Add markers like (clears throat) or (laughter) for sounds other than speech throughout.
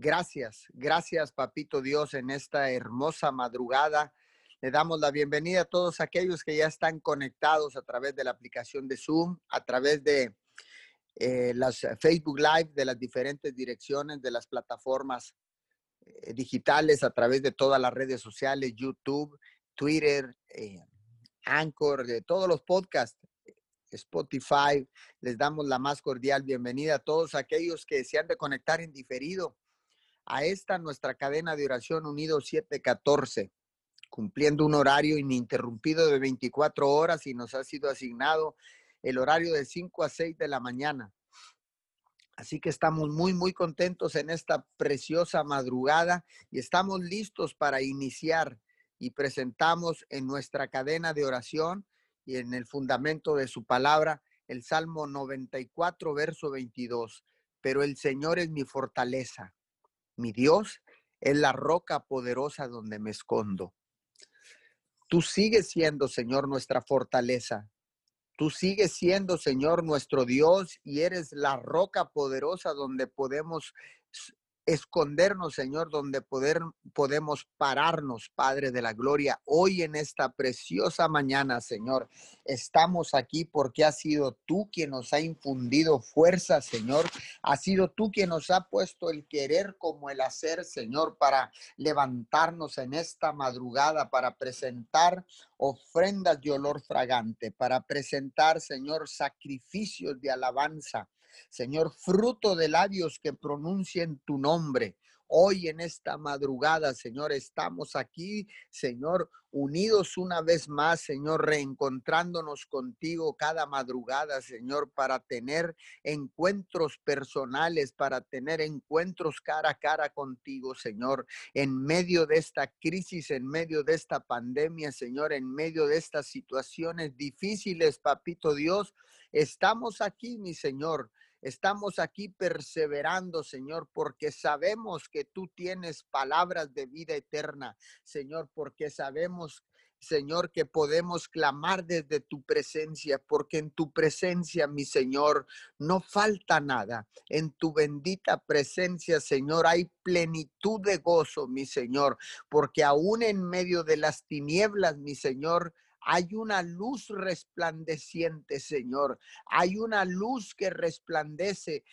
Gracias, gracias, Papito Dios, en esta hermosa madrugada. Le damos la bienvenida a todos aquellos que ya están conectados a través de la aplicación de Zoom, a través de eh, las Facebook Live, de las diferentes direcciones de las plataformas eh, digitales, a través de todas las redes sociales, YouTube, Twitter, eh, Anchor, de todos los podcasts. Spotify, les damos la más cordial bienvenida a todos aquellos que se han de conectar en diferido a esta nuestra cadena de oración unido 714, cumpliendo un horario ininterrumpido de 24 horas y nos ha sido asignado el horario de 5 a 6 de la mañana. Así que estamos muy, muy contentos en esta preciosa madrugada y estamos listos para iniciar y presentamos en nuestra cadena de oración y en el fundamento de su palabra el Salmo 94, verso 22. Pero el Señor es mi fortaleza mi Dios es la roca poderosa donde me escondo. Tú sigues siendo, Señor, nuestra fortaleza. Tú sigues siendo, Señor, nuestro Dios y eres la roca poderosa donde podemos escondernos, Señor, donde poder, podemos pararnos, Padre de la Gloria. Hoy en esta preciosa mañana, Señor, estamos aquí porque ha sido tú quien nos ha infundido fuerza, Señor. Ha sido tú quien nos ha puesto el querer como el hacer, Señor, para levantarnos en esta madrugada, para presentar ofrendas de olor fragante, para presentar, Señor, sacrificios de alabanza Señor, fruto de labios que pronuncien tu nombre. Hoy en esta madrugada, Señor, estamos aquí, Señor, unidos una vez más, Señor, reencontrándonos contigo cada madrugada, Señor, para tener encuentros personales, para tener encuentros cara a cara contigo, Señor, en medio de esta crisis, en medio de esta pandemia, Señor, en medio de estas situaciones difíciles, papito Dios, estamos aquí, mi Señor Estamos aquí perseverando, Señor, porque sabemos que tú tienes palabras de vida eterna, Señor, porque sabemos Señor, que podemos clamar desde tu presencia, porque en tu presencia, mi Señor, no falta nada. En tu bendita presencia, Señor, hay plenitud de gozo, mi Señor, porque aún en medio de las tinieblas, mi Señor, hay una luz resplandeciente, Señor. Hay una luz que resplandece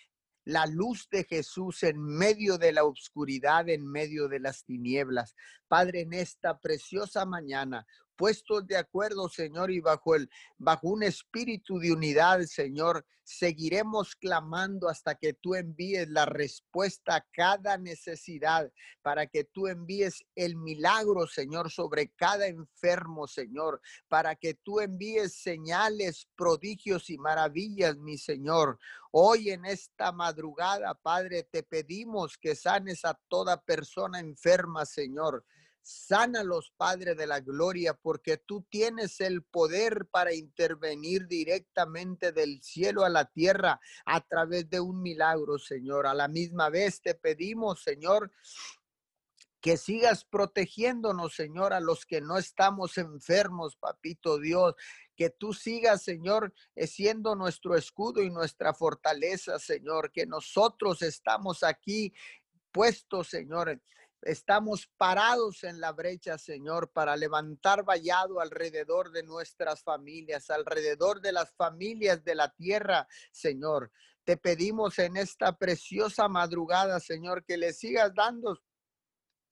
la luz de Jesús en medio de la oscuridad, en medio de las tinieblas. Padre, en esta preciosa mañana, puestos de acuerdo, Señor, y bajo el bajo un espíritu de unidad, Señor, seguiremos clamando hasta que tú envíes la respuesta a cada necesidad, para que tú envíes el milagro, Señor, sobre cada enfermo, Señor, para que tú envíes señales, prodigios y maravillas, mi Señor. Hoy en esta madrugada, Padre, te pedimos que sanes a toda persona enferma, Señor. Sánalos, Padre de la Gloria, porque tú tienes el poder para intervenir directamente del cielo a la tierra a través de un milagro, Señor. A la misma vez te pedimos, Señor, que sigas protegiéndonos, Señor, a los que no estamos enfermos, papito Dios. Que tú sigas, Señor, eh, siendo nuestro escudo y nuestra fortaleza, Señor. Que nosotros estamos aquí puestos, Señor, Estamos parados en la brecha, Señor, para levantar vallado alrededor de nuestras familias, alrededor de las familias de la tierra, Señor. Te pedimos en esta preciosa madrugada, Señor, que le sigas dando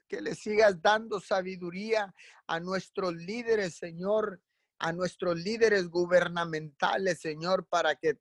que le sigas dando sabiduría a nuestros líderes, Señor, a nuestros líderes gubernamentales, Señor, para que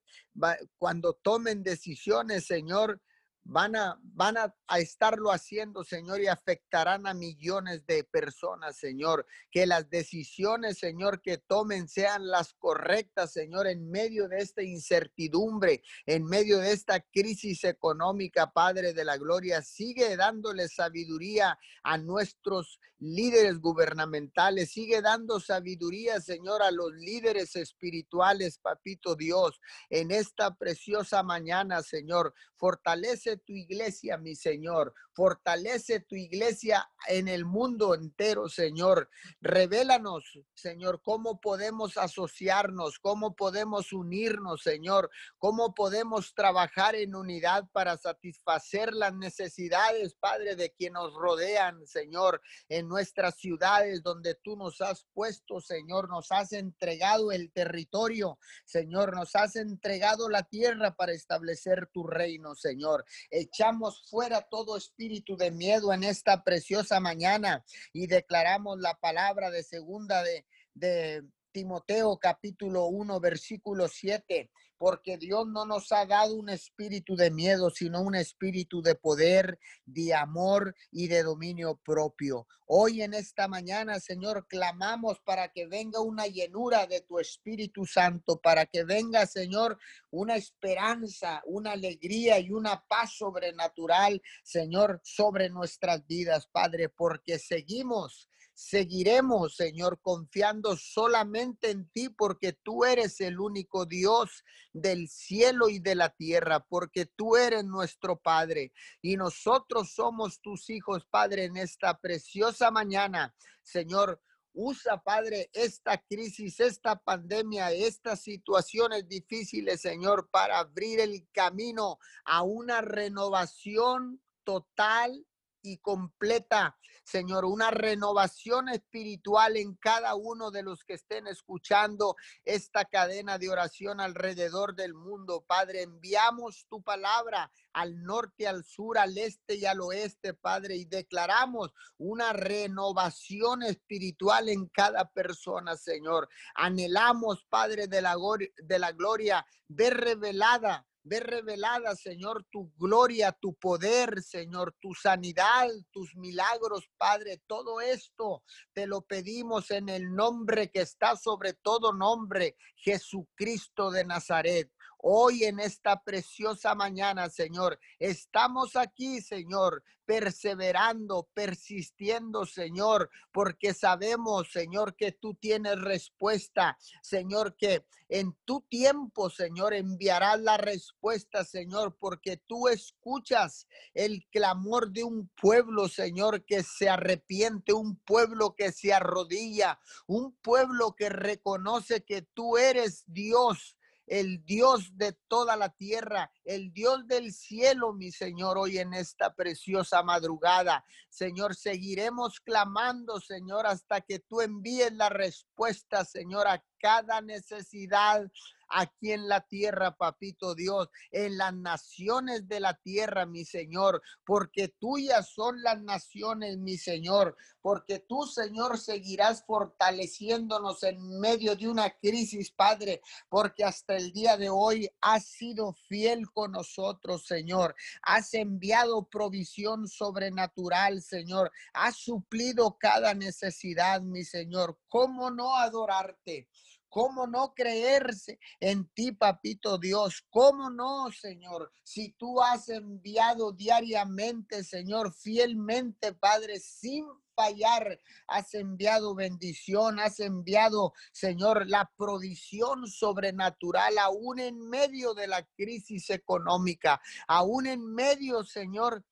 cuando tomen decisiones, Señor, van a, van a, estarlo haciendo, Señor, y afectarán a millones de personas, Señor. Que las decisiones, Señor, que tomen sean las correctas, Señor, en medio de esta incertidumbre, en medio de esta crisis económica, Padre de la Gloria. Sigue dándole sabiduría a nuestros líderes gubernamentales. Sigue dando sabiduría, Señor, a los líderes espirituales, Papito Dios, en esta preciosa mañana, Señor. Fortalece tu iglesia, mi Señor. Fortalece tu iglesia en el mundo entero, Señor. Revélanos, Señor, cómo podemos asociarnos, cómo podemos unirnos, Señor, cómo podemos trabajar en unidad para satisfacer las necesidades, Padre, de quienes nos rodean, Señor, en nuestras ciudades donde tú nos has puesto, Señor, nos has entregado el territorio, Señor, nos has entregado la tierra para establecer tu reino, Señor. Echamos fuera todo espíritu de miedo en esta preciosa mañana y declaramos la palabra de segunda de, de Timoteo capítulo 1 versículo 7 porque Dios no nos ha dado un espíritu de miedo, sino un espíritu de poder, de amor y de dominio propio. Hoy en esta mañana, Señor, clamamos para que venga una llenura de tu Espíritu Santo, para que venga, Señor, una esperanza, una alegría y una paz sobrenatural, Señor, sobre nuestras vidas, Padre, porque seguimos Seguiremos, Señor, confiando solamente en ti porque tú eres el único Dios del cielo y de la tierra, porque tú eres nuestro Padre y nosotros somos tus hijos, Padre, en esta preciosa mañana. Señor, Usa, Padre, esta crisis, esta pandemia, estas situaciones difíciles, Señor, para abrir el camino a una renovación total y completa, Señor, una renovación espiritual en cada uno de los que estén escuchando esta cadena de oración alrededor del mundo. Padre, enviamos tu palabra al norte, al sur, al este y al oeste, Padre, y declaramos una renovación espiritual en cada persona, Señor. Anhelamos, Padre de la, de la gloria, ver revelada Ve revelada, Señor, tu gloria, tu poder, Señor, tu sanidad, tus milagros, Padre. Todo esto te lo pedimos en el nombre que está sobre todo nombre, Jesucristo de Nazaret. Hoy en esta preciosa mañana, Señor, estamos aquí, Señor, perseverando, persistiendo, Señor, porque sabemos, Señor, que tú tienes respuesta, Señor, que en tu tiempo, Señor, enviarás la respuesta, Señor, porque tú escuchas el clamor de un pueblo, Señor, que se arrepiente, un pueblo que se arrodilla, un pueblo que reconoce que tú eres Dios el Dios de toda la tierra, el Dios del cielo, mi Señor, hoy en esta preciosa madrugada. Señor, seguiremos clamando, Señor, hasta que tú envíes la respuesta, Señor, a cada necesidad aquí en la tierra, papito Dios, en las naciones de la tierra, mi Señor, porque tuyas son las naciones, mi Señor, porque tú, Señor, seguirás fortaleciéndonos en medio de una crisis, Padre, porque hasta el día de hoy has sido fiel con nosotros, Señor. Has enviado provisión sobrenatural, Señor. Has suplido cada necesidad, mi Señor. ¿Cómo no adorarte? ¿Cómo no creerse en ti, papito Dios? ¿Cómo no, Señor? Si tú has enviado diariamente, Señor, fielmente, Padre, sin fallar, has enviado bendición, has enviado, Señor, la provisión sobrenatural, aún en medio de la crisis económica, aún en medio, Señor,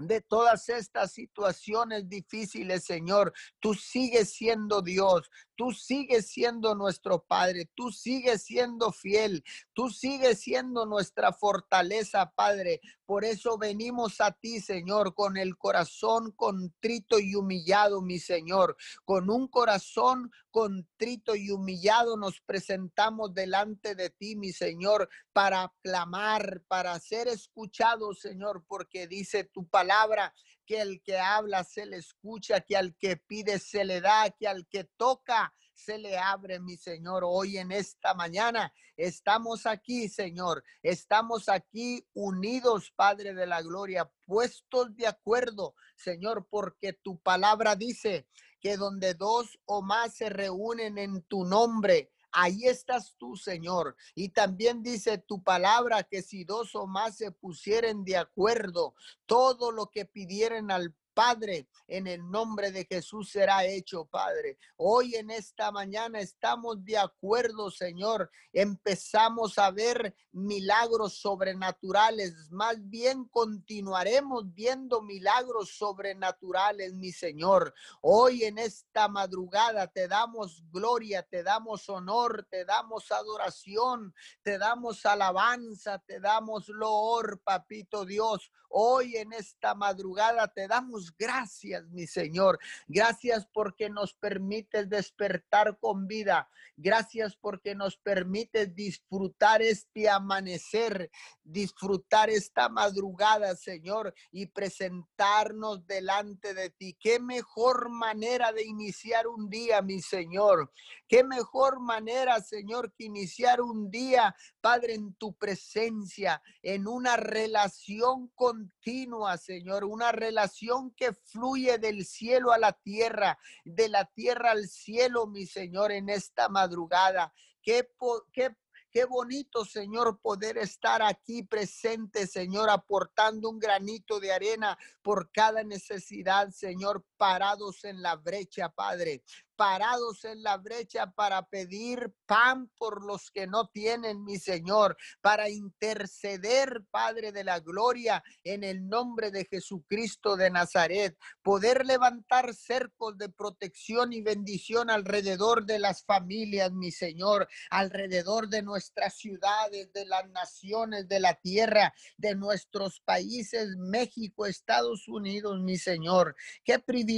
de todas estas situaciones difíciles, Señor. Tú sigues siendo Dios, tú sigues siendo nuestro Padre, tú sigues siendo fiel, tú sigues siendo nuestra fortaleza, Padre. Por eso venimos a ti, Señor, con el corazón contrito y humillado, mi Señor. Con un corazón contrito y humillado nos presentamos delante de ti, mi Señor, para clamar, para ser escuchados, Señor, porque dice tu palabra que el que habla se le escucha, que al que pide se le da, que al que toca se le abre, mi Señor, hoy en esta mañana. Estamos aquí, Señor. Estamos aquí unidos, Padre de la Gloria, puestos de acuerdo, Señor, porque tu palabra dice que donde dos o más se reúnen en tu nombre, ahí estás tú, Señor. Y también dice tu palabra que si dos o más se pusieren de acuerdo, todo lo que pidieran al Padre, en el nombre de Jesús será hecho, Padre. Hoy en esta mañana estamos de acuerdo, Señor. Empezamos a ver milagros sobrenaturales. Más bien continuaremos viendo milagros sobrenaturales, mi Señor. Hoy en esta madrugada te damos gloria, te damos honor, te damos adoración, te damos alabanza, te damos loor, papito Dios. Hoy en esta madrugada te damos gracias, mi Señor. Gracias porque nos permites despertar con vida. Gracias porque nos permites disfrutar este amanecer, disfrutar esta madrugada, Señor, y presentarnos delante de ti. Qué mejor manera de iniciar un día, mi Señor. Qué mejor manera, Señor, que iniciar un día, Padre, en tu presencia, en una relación continua, Señor, una relación que fluye del cielo a la tierra, de la tierra al cielo, mi Señor, en esta madrugada. Qué, qué Qué bonito, Señor, poder estar aquí presente, Señor, aportando un granito de arena por cada necesidad, Señor, parados en la brecha, Padre parados en la brecha para pedir pan por los que no tienen, mi Señor, para interceder, Padre de la Gloria, en el nombre de Jesucristo de Nazaret, poder levantar cercos de protección y bendición alrededor de las familias, mi Señor, alrededor de nuestras ciudades, de las naciones, de la tierra, de nuestros países, México, Estados Unidos, mi Señor. Qué privilegio,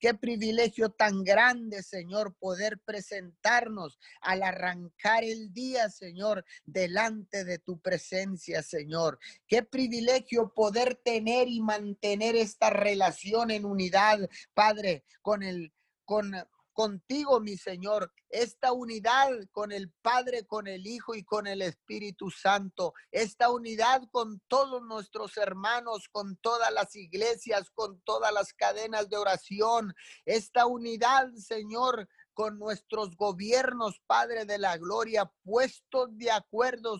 qué privilegio tan grande Señor, poder presentarnos al arrancar el día, Señor, delante de tu presencia, Señor. Qué privilegio poder tener y mantener esta relación en unidad, Padre, con el con contigo, mi Señor, esta unidad con el Padre, con el Hijo y con el Espíritu Santo, esta unidad con todos nuestros hermanos, con todas las iglesias, con todas las cadenas de oración, esta unidad, Señor, con nuestros gobiernos, Padre de la Gloria, puestos de acuerdo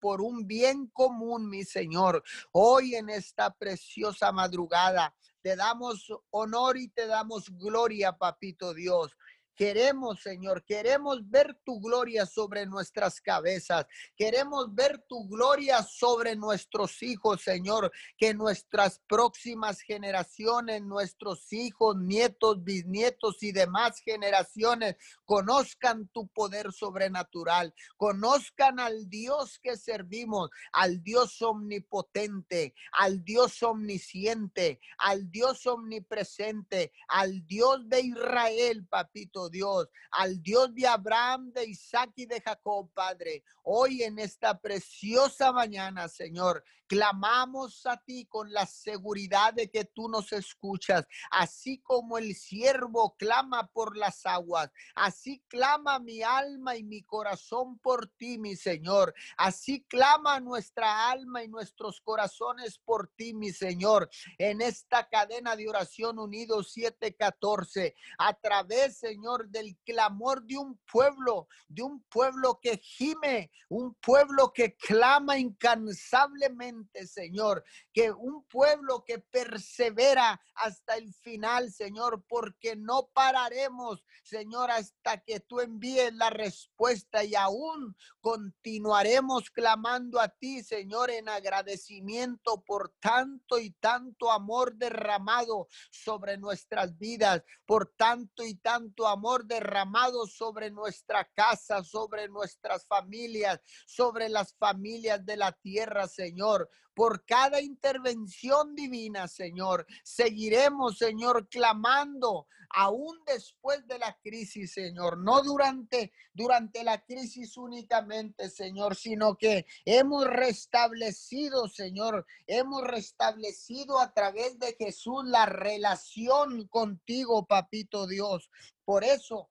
por un bien común, mi Señor. Hoy en esta preciosa madrugada, te damos honor y te damos gloria, papito Dios. Queremos, Señor, queremos ver tu gloria sobre nuestras cabezas. Queremos ver tu gloria sobre nuestros hijos, Señor. Que nuestras próximas generaciones, nuestros hijos, nietos, bisnietos y demás generaciones conozcan tu poder sobrenatural. Conozcan al Dios que servimos, al Dios omnipotente, al Dios omnisciente, al Dios omnipresente, al Dios de Israel, papito Dios, al Dios de Abraham, de Isaac y de Jacob, Padre. Hoy en esta preciosa mañana, Señor, clamamos a ti con la seguridad de que tú nos escuchas, así como el siervo clama por las aguas, así clama mi alma y mi corazón por ti, mi Señor, así clama nuestra alma y nuestros corazones por ti, mi Señor, en esta cadena de oración unido 714, a través, Señor, del clamor de un pueblo, de un pueblo que gime, un pueblo que clama incansablemente, Señor, que un pueblo que persevera hasta el final, Señor, porque no pararemos, Señor, hasta que tú envíes la respuesta y aún continuaremos clamando a ti, Señor, en agradecimiento por tanto y tanto amor derramado sobre nuestras vidas, por tanto y tanto amor derramado sobre nuestra casa, sobre nuestras familias, sobre las familias de la tierra, Señor. Por cada intervención divina, Señor, seguiremos, Señor, clamando aún después de la crisis, Señor, no durante durante la crisis únicamente, Señor, sino que hemos restablecido, Señor, hemos restablecido a través de Jesús la relación contigo, papito Dios. Por eso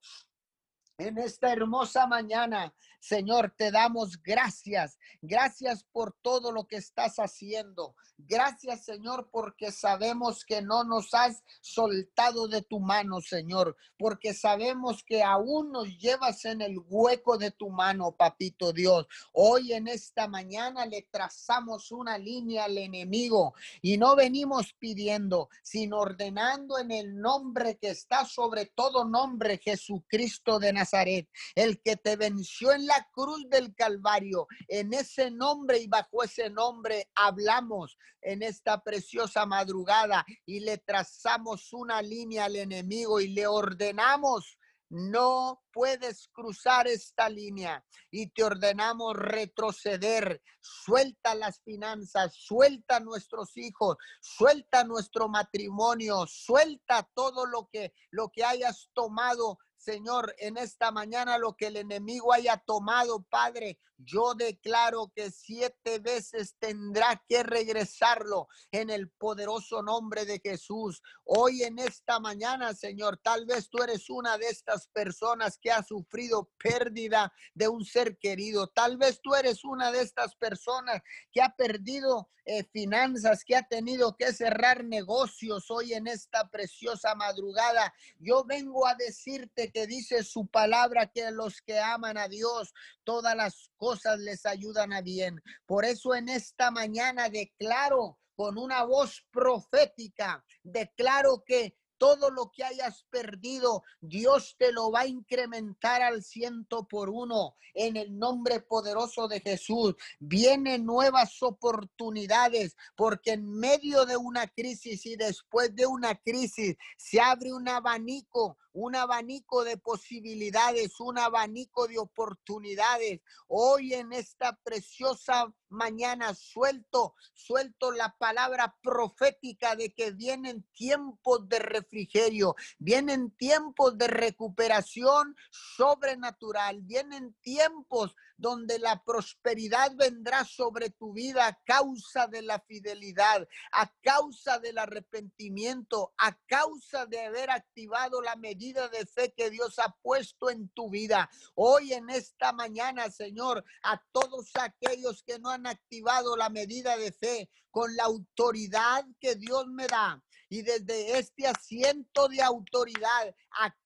en esta hermosa mañana Señor, te damos gracias. Gracias por todo lo que estás haciendo. Gracias, Señor, porque sabemos que no nos has soltado de tu mano, Señor, porque sabemos que aún nos llevas en el hueco de tu mano, papito Dios. Hoy en esta mañana le trazamos una línea al enemigo y no venimos pidiendo, sino ordenando en el nombre que está sobre todo nombre, Jesucristo de Nazaret, el que te venció en la cruz del Calvario. En ese nombre y bajo ese nombre hablamos en esta preciosa madrugada y le trazamos una línea al enemigo y le ordenamos no puedes cruzar esta línea y te ordenamos retroceder. Suelta las finanzas, suelta nuestros hijos, suelta nuestro matrimonio, suelta todo lo que lo que hayas tomado Señor, en esta mañana lo que el enemigo haya tomado, Padre, yo declaro que siete veces tendrá que regresarlo en el poderoso nombre de Jesús. Hoy en esta mañana, Señor, tal vez tú eres una de estas personas que ha sufrido pérdida de un ser querido. Tal vez tú eres una de estas personas que ha perdido eh, finanzas, que ha tenido que cerrar negocios hoy en esta preciosa madrugada. Yo vengo a decirte que dice su palabra que los que aman a Dios, todas las cosas les ayudan a bien. Por eso en esta mañana declaro con una voz profética, declaro que todo lo que hayas perdido, Dios te lo va a incrementar al ciento por uno. En el nombre poderoso de Jesús, vienen nuevas oportunidades, porque en medio de una crisis y después de una crisis se abre un abanico un abanico de posibilidades, un abanico de oportunidades. Hoy en esta preciosa mañana suelto, suelto la palabra profética de que vienen tiempos de refrigerio, vienen tiempos de recuperación sobrenatural, vienen tiempos donde la prosperidad vendrá sobre tu vida a causa de la fidelidad, a causa del arrepentimiento, a causa de haber activado la medida de fe que Dios ha puesto en tu vida. Hoy en esta mañana, Señor, a todos aquellos que no han activado la medida de fe con la autoridad que Dios me da. Y desde este asiento de autoridad,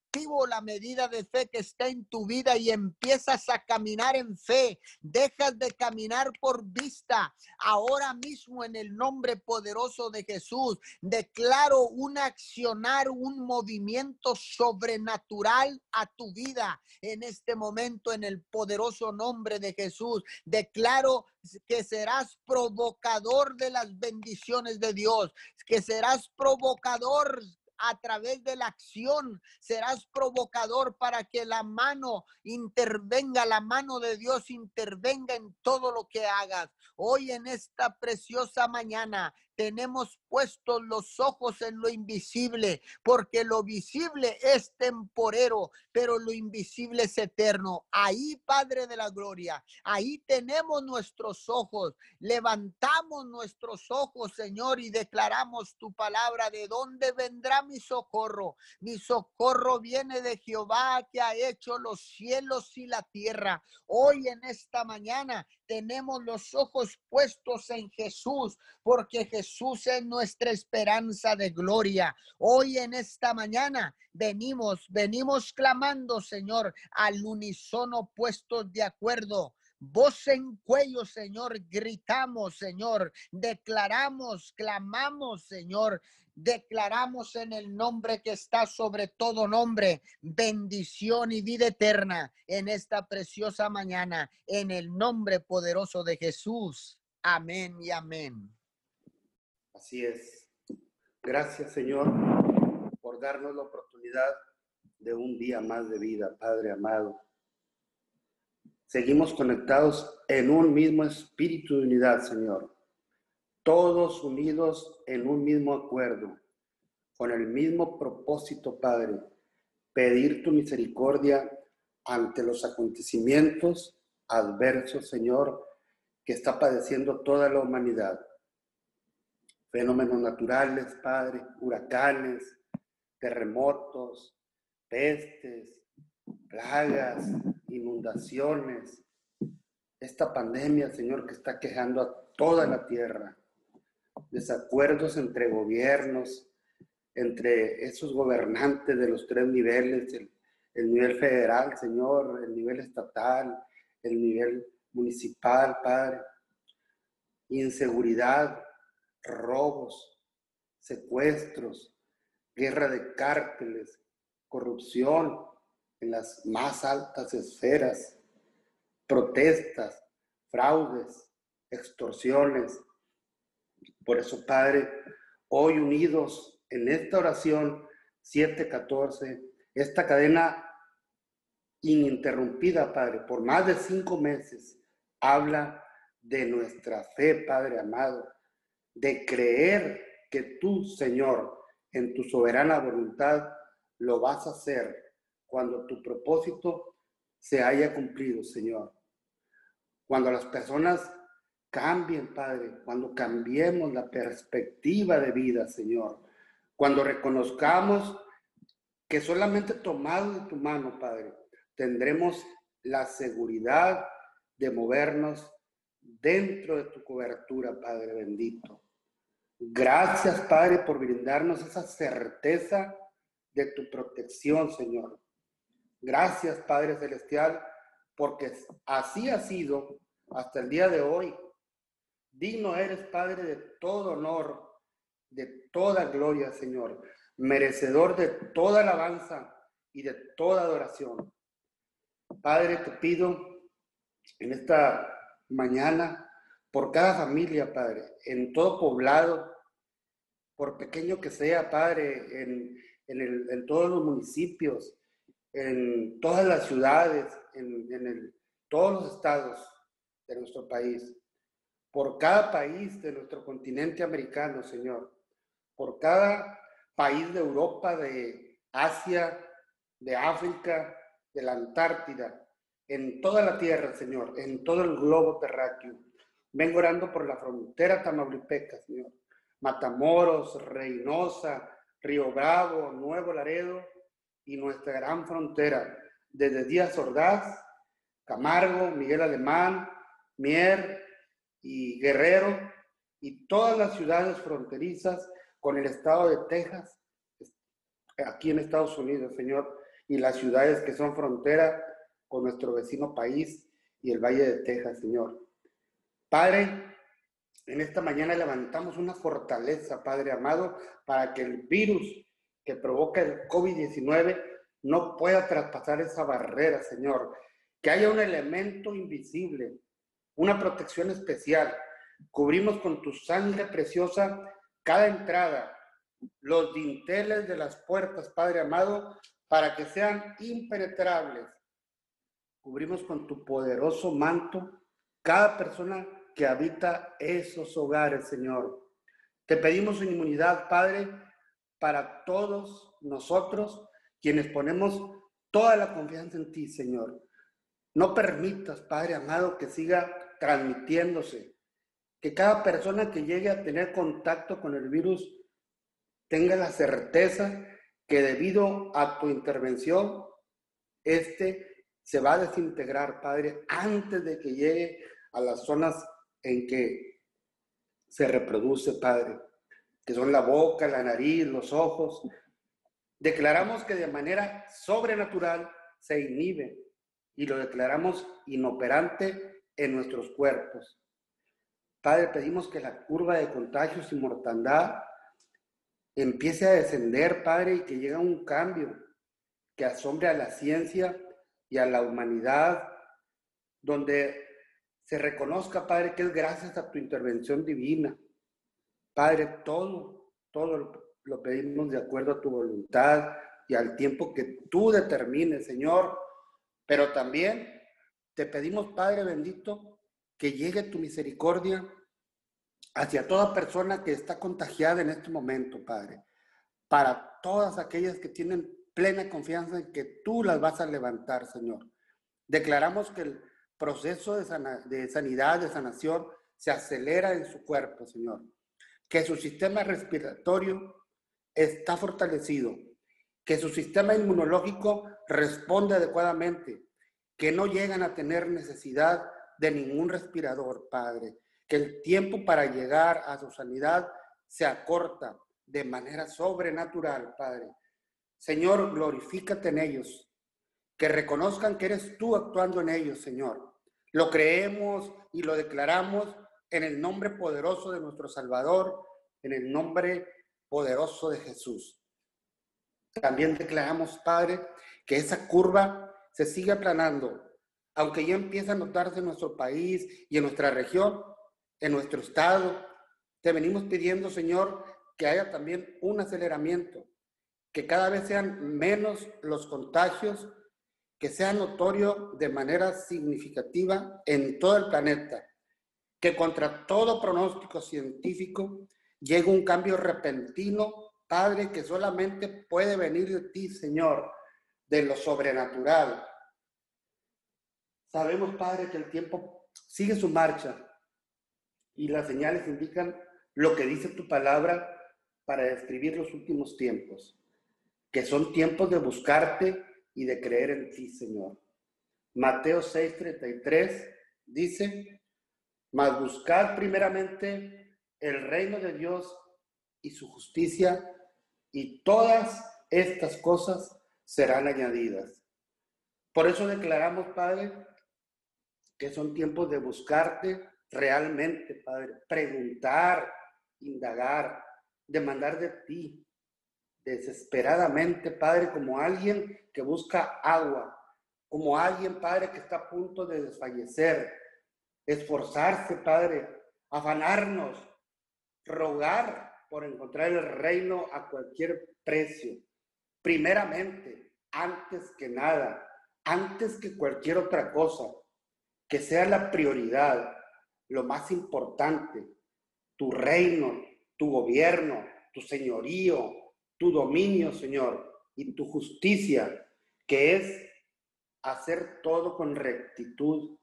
activo la medida de fe que está en tu vida y empiezas a caminar en fe. Dejas de caminar por vista. Ahora mismo en el nombre poderoso de Jesús, declaro un accionar, un movimiento sobrenatural a tu vida en este momento en el poderoso nombre de Jesús. Declaro que serás provocador de las bendiciones de Dios, que serás provocador a través de la acción serás provocador para que la mano intervenga, la mano de Dios intervenga en todo lo que hagas. Hoy en esta preciosa mañana tenemos puestos los ojos en lo invisible, porque lo visible es temporero, pero lo invisible es eterno. Ahí, Padre de la Gloria, ahí tenemos nuestros ojos, levantamos nuestros ojos, Señor, y declaramos tu palabra, ¿de dónde vendrá mi socorro? Mi socorro viene de Jehová que ha hecho los cielos y la tierra. Hoy en esta mañana tenemos los ojos puestos en Jesús, porque Jesús es nuestra esperanza de gloria. Hoy en esta mañana venimos, venimos clamando, Señor, al unísono puestos de acuerdo. Voz en cuello, Señor, gritamos, Señor, declaramos, clamamos, Señor, declaramos en el nombre que está sobre todo nombre, bendición y vida eterna en esta preciosa mañana, en el nombre poderoso de Jesús. Amén y amén. Así es. Gracias, Señor, por darnos la oportunidad de un día más de vida, Padre amado. Seguimos conectados en un mismo espíritu de unidad, Señor todos unidos en un mismo acuerdo, con el mismo propósito, Padre, pedir tu misericordia ante los acontecimientos adversos, Señor, que está padeciendo toda la humanidad. Fenómenos naturales, Padre, huracanes, terremotos, pestes, plagas, inundaciones, esta pandemia, Señor, que está quejando a toda la tierra. Desacuerdos entre gobiernos, entre esos gobernantes de los tres niveles, el, el nivel federal, Señor, el nivel estatal, el nivel municipal, Padre. Inseguridad, robos, secuestros, guerra de cárteles, corrupción en las más altas esferas, protestas, fraudes, extorsiones. Por eso, Padre, hoy unidos en esta oración 714, esta cadena ininterrumpida, Padre, por más de cinco meses, habla de nuestra fe, Padre amado, de creer que tú, Señor, en tu soberana voluntad, lo vas a hacer cuando tu propósito se haya cumplido, Señor. Cuando las personas cambien, Padre, cuando cambiemos la perspectiva de vida, Señor. Cuando reconozcamos que solamente tomado de tu mano, Padre, tendremos la seguridad de movernos dentro de tu cobertura, Padre bendito. Gracias, Padre, por brindarnos esa certeza de tu protección, Señor. Gracias, Padre Celestial, porque así ha sido hasta el día de hoy. Digno eres, Padre, de todo honor, de toda gloria, Señor, merecedor de toda alabanza y de toda adoración. Padre, te pido en esta mañana por cada familia, Padre, en todo poblado, por pequeño que sea, Padre, en, en, todos los municipios, en todas las ciudades, en, en todos los estados de nuestro país, por cada país de nuestro continente americano, Señor, por cada país de Europa, de Asia, de África, de la Antártida, en toda la tierra, Señor, en todo el globo terráqueo. Vengo orando por la frontera tamaulipeca, Señor. Matamoros, Reynosa, Río Bravo, Nuevo Laredo y nuestra gran frontera, desde Díaz Ordaz, Camargo, Miguel Alemán, Mier y Guerrero y todas las ciudades fronterizas con el estado de Texas, aquí en Estados Unidos, Señor, y las ciudades que son frontera con nuestro vecino país y el Valle de Texas, Señor. Padre, en esta mañana levantamos una fortaleza, Padre amado, para que el virus que provoca el COVID-19 no pueda traspasar esa barrera, Señor. Que haya un elemento invisible, una protección especial. Cubrimos con tu sangre preciosa cada entrada, los dinteles de las puertas, Padre amado, para que sean impenetrables. Cubrimos con tu poderoso manto cada persona que habita esos hogares, Señor. Te pedimos inmunidad, Padre, para todos nosotros quienes ponemos toda la confianza en ti, Señor. No permitas, Padre amado, que siga transmitiéndose, que cada persona que llegue a tener contacto con el virus tenga la certeza que debido a tu intervención, este se va a desintegrar, Padre, antes de que llegue a las zonas en que se reproduce, Padre, que son la boca, la nariz, los ojos. Declaramos que de manera sobrenatural se inhibe y lo declaramos inoperante en nuestros cuerpos. Padre, pedimos que la curva de contagios y mortandad empiece a descender, Padre, y que llegue un cambio que asombre a la ciencia y a la humanidad, donde se reconozca, Padre, que es gracias a tu intervención divina. Padre, todo, todo lo pedimos de acuerdo a tu voluntad y al tiempo que tú determines, Señor. Pero también te pedimos, Padre bendito, que llegue tu misericordia hacia toda persona que está contagiada en este momento, Padre. Para todas aquellas que tienen plena confianza en que tú las vas a levantar, Señor. Declaramos que el proceso de, sanidad, de sanación, se acelera en su cuerpo, Señor. Que su sistema respiratorio está fortalecido, que su sistema inmunológico responde adecuadamente, que no llegan a tener necesidad de ningún respirador, Padre. Que el tiempo para llegar a su sanidad se acorta de manera sobrenatural, Padre. Señor, glorifícate en ellos. Que reconozcan que eres tú actuando en ellos, Señor. Lo creemos y lo declaramos en el nombre poderoso de nuestro Salvador, en el nombre poderoso de Jesús. También declaramos, Padre, que esa curva se sigue aplanando, aunque ya empieza a notarse en nuestro país y en nuestra región, en nuestro estado. Te venimos pidiendo, Señor, que haya también un aceleramiento, que cada vez sean menos los contagios, que sea notorio de manera significativa en todo el planeta, que contra todo pronóstico científico llegue un cambio repentino Padre, que solamente puede venir de ti, Señor, de lo sobrenatural. Sabemos, Padre, que el tiempo sigue su marcha y las señales indican lo que dice tu palabra para describir los últimos tiempos, que son tiempos de buscarte y de creer en ti, Señor. Mateo 6:33 dice, mas buscad primeramente el reino de Dios y su justicia y todas estas cosas serán añadidas. Por eso declaramos, Padre, que son tiempos de buscarte realmente, Padre, preguntar, indagar, demandar de ti, desesperadamente, Padre, como alguien que busca agua, como alguien, Padre, que está a punto de desfallecer, esforzarse, Padre, afanarnos, rogar por encontrar el reino a cualquier precio. Primeramente, antes que nada, antes que cualquier otra cosa, que sea la prioridad, lo más importante, tu reino, tu gobierno, tu señorío, tu dominio, Señor, y tu justicia, que es hacer todo con rectitud,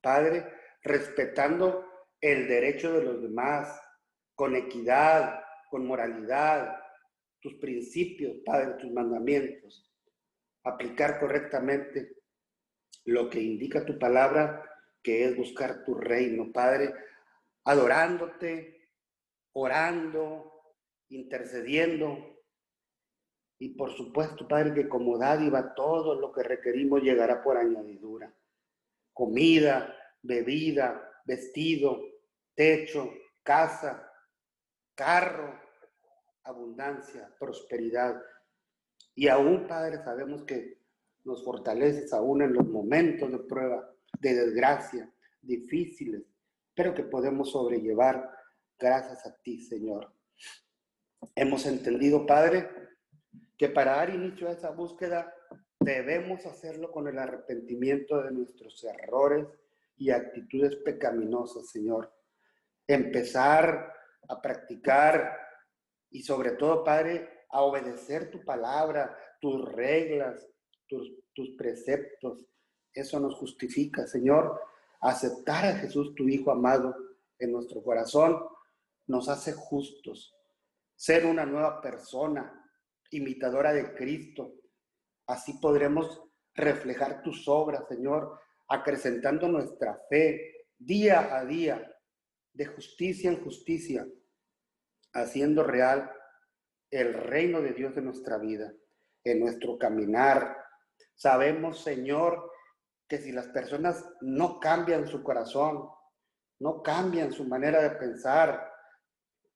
Padre, respetando el derecho de los demás, con equidad, con moralidad, tus principios, Padre, tus mandamientos, aplicar correctamente lo que indica tu palabra, que es buscar tu reino, Padre, adorándote, orando, intercediendo. Y por supuesto, Padre, que como dádiva todo lo que requerimos llegará por añadidura. Comida, bebida, vestido, techo, casa, carro, abundancia, prosperidad. Y aún, Padre, sabemos que nos fortaleces aún en los momentos de prueba, de desgracia, difíciles, pero que podemos sobrellevar gracias a ti, Señor. Hemos entendido, Padre, que para dar inicio a esa búsqueda debemos hacerlo con el arrepentimiento de nuestros errores y actitudes pecaminosas, Señor. Empezar a practicar y sobre todo, Padre, a obedecer tu palabra, tus reglas, tus, tus preceptos. Eso nos justifica, Señor. Aceptar a Jesús, tu Hijo amado, en nuestro corazón nos hace justos. Ser una nueva persona, imitadora de Cristo. Así podremos reflejar tus obras, Señor, acrecentando nuestra fe día a día de justicia en justicia, haciendo real el reino de Dios en nuestra vida, en nuestro caminar. Sabemos, Señor, que si las personas no cambian su corazón, no cambian su manera de pensar,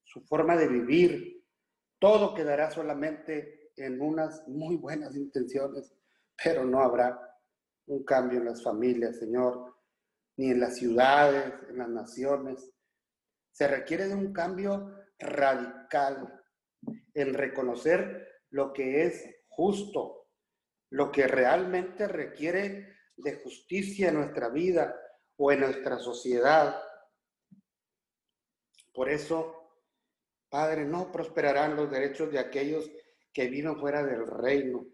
su forma de vivir, todo quedará solamente en unas muy buenas intenciones, pero no habrá un cambio en las familias, Señor, ni en las ciudades, en las naciones, se requiere de un cambio radical en reconocer lo que es justo, lo que realmente requiere de justicia en nuestra vida o en nuestra sociedad. Por eso, Padre, no prosperarán los derechos de aquellos que viven fuera del reino.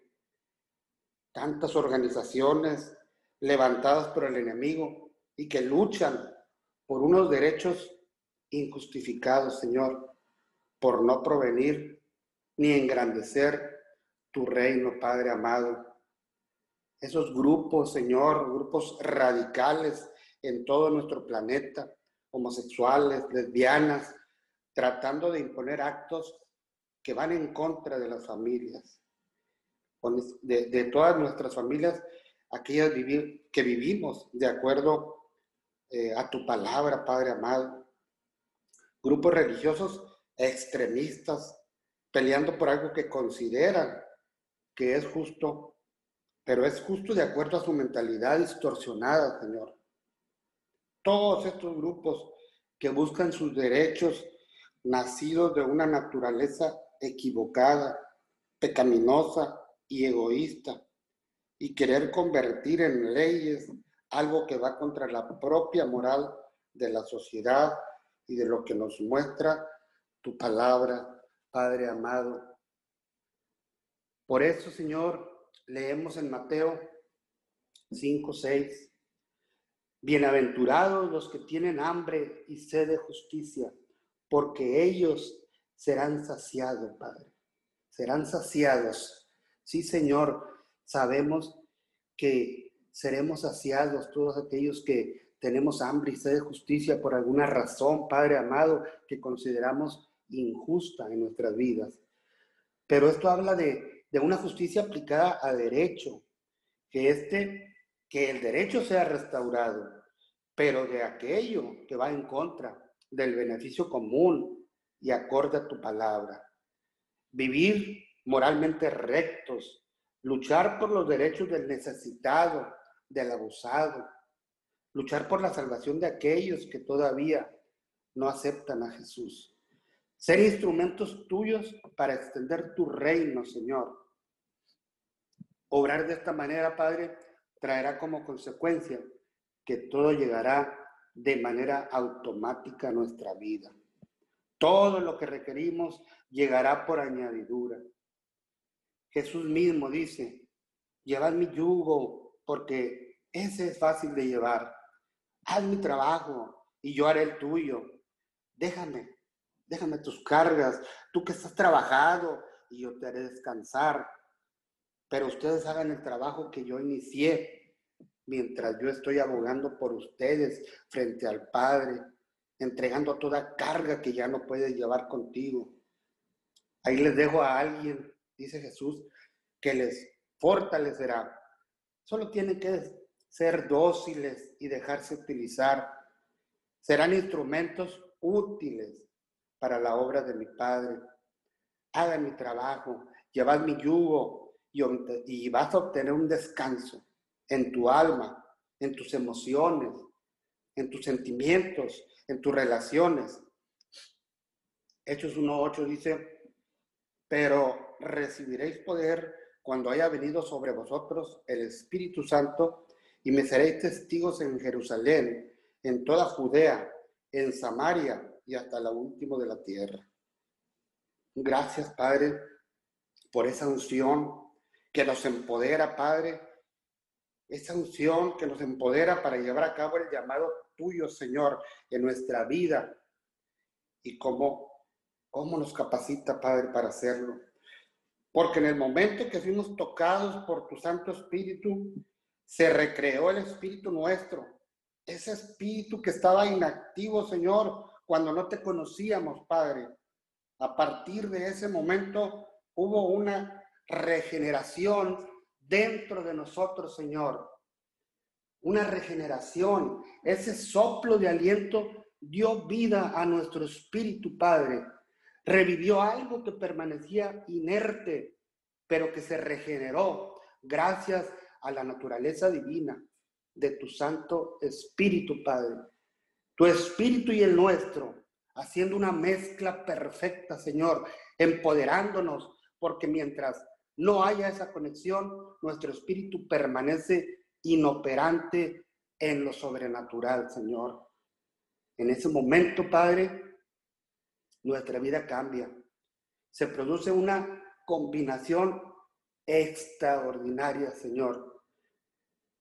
Tantas organizaciones levantadas por el enemigo y que luchan por unos derechos injustificados, Señor, por no provenir ni engrandecer tu reino, Padre amado. Esos grupos, Señor, grupos radicales en todo nuestro planeta, homosexuales, lesbianas, tratando de imponer actos que van en contra de las familias, de, todas nuestras familias, aquellas que vivimos de acuerdo eh, a tu palabra, Padre amado. Grupos religiosos extremistas peleando por algo que consideran que es justo, pero es justo de acuerdo a su mentalidad distorsionada, Señor. Todos estos grupos que buscan sus derechos nacidos de una naturaleza equivocada, pecaminosa y egoísta, y querer convertir en leyes algo que va contra la propia moral de la sociedad y de lo que nos muestra tu palabra, Padre amado. Por eso, Señor, leemos en Mateo 5, 6. Bienaventurados los que tienen hambre y sed de justicia, porque ellos serán saciados, Padre. Serán saciados. Sí, Señor, sabemos que seremos saciados todos aquellos que tenemos hambre y sed de justicia por alguna razón, Padre amado, que consideramos injusta en nuestras vidas. Pero esto habla de, de una justicia aplicada a derecho, que este, que el derecho sea restaurado, pero de aquello que va en contra del beneficio común y acorde a tu palabra. Vivir moralmente rectos, luchar por los derechos del necesitado, del abusado, luchar por la salvación de aquellos que todavía no aceptan a Jesús. Ser instrumentos tuyos para extender tu reino, Señor. Obrar de esta manera, Padre, traerá como consecuencia que todo llegará de manera automática a nuestra vida. Todo lo que requerimos llegará por añadidura. Jesús mismo dice, llevad mi yugo porque ese es fácil de llevar. Haz mi trabajo y yo haré el tuyo. Déjame, déjame tus cargas, tú que estás trabajado y yo te haré descansar. Pero ustedes hagan el trabajo que yo inicié mientras yo estoy abogando por ustedes frente al Padre entregando toda carga que ya no puedes llevar contigo. Ahí les dejo a alguien, dice Jesús, que les fortalecerá. Solo tienen que ser dóciles y dejarse utilizar. Serán instrumentos útiles para la obra de mi Padre. Hagan mi trabajo, llevad mi yugo y, vas a obtener un descanso en tu alma, en tus emociones, en tus sentimientos, en tus relaciones. Hechos 1.8 dice, pero recibiréis poder cuando haya venido sobre vosotros el Espíritu Santo y me seréis testigos en Jerusalén, en toda Judea, en Samaria y hasta la último de la tierra. Gracias, Padre, por esa unción que nos empodera, Padre, esa unción que nos empodera para llevar a cabo el llamado tuyo, Señor, en nuestra vida y cómo, cómo nos capacita, Padre, para hacerlo. Porque en el momento que fuimos tocados por tu Santo Espíritu, se recreó el Espíritu nuestro. Ese Espíritu que estaba inactivo, Señor, cuando no te conocíamos, Padre. A partir de ese momento hubo una regeneración dentro de nosotros, Señor una regeneración. Ese soplo de aliento dio vida a nuestro espíritu, Padre. Revivió algo que permanecía inerte, pero que se regeneró gracias a la naturaleza divina de tu Santo Espíritu, Padre. Tu Espíritu y el nuestro, haciendo una mezcla perfecta, Señor, empoderándonos, porque mientras no haya esa conexión, nuestro espíritu permanece inoperante en lo sobrenatural, Señor. En ese momento, Padre, nuestra vida cambia. Se produce una combinación extraordinaria, Señor.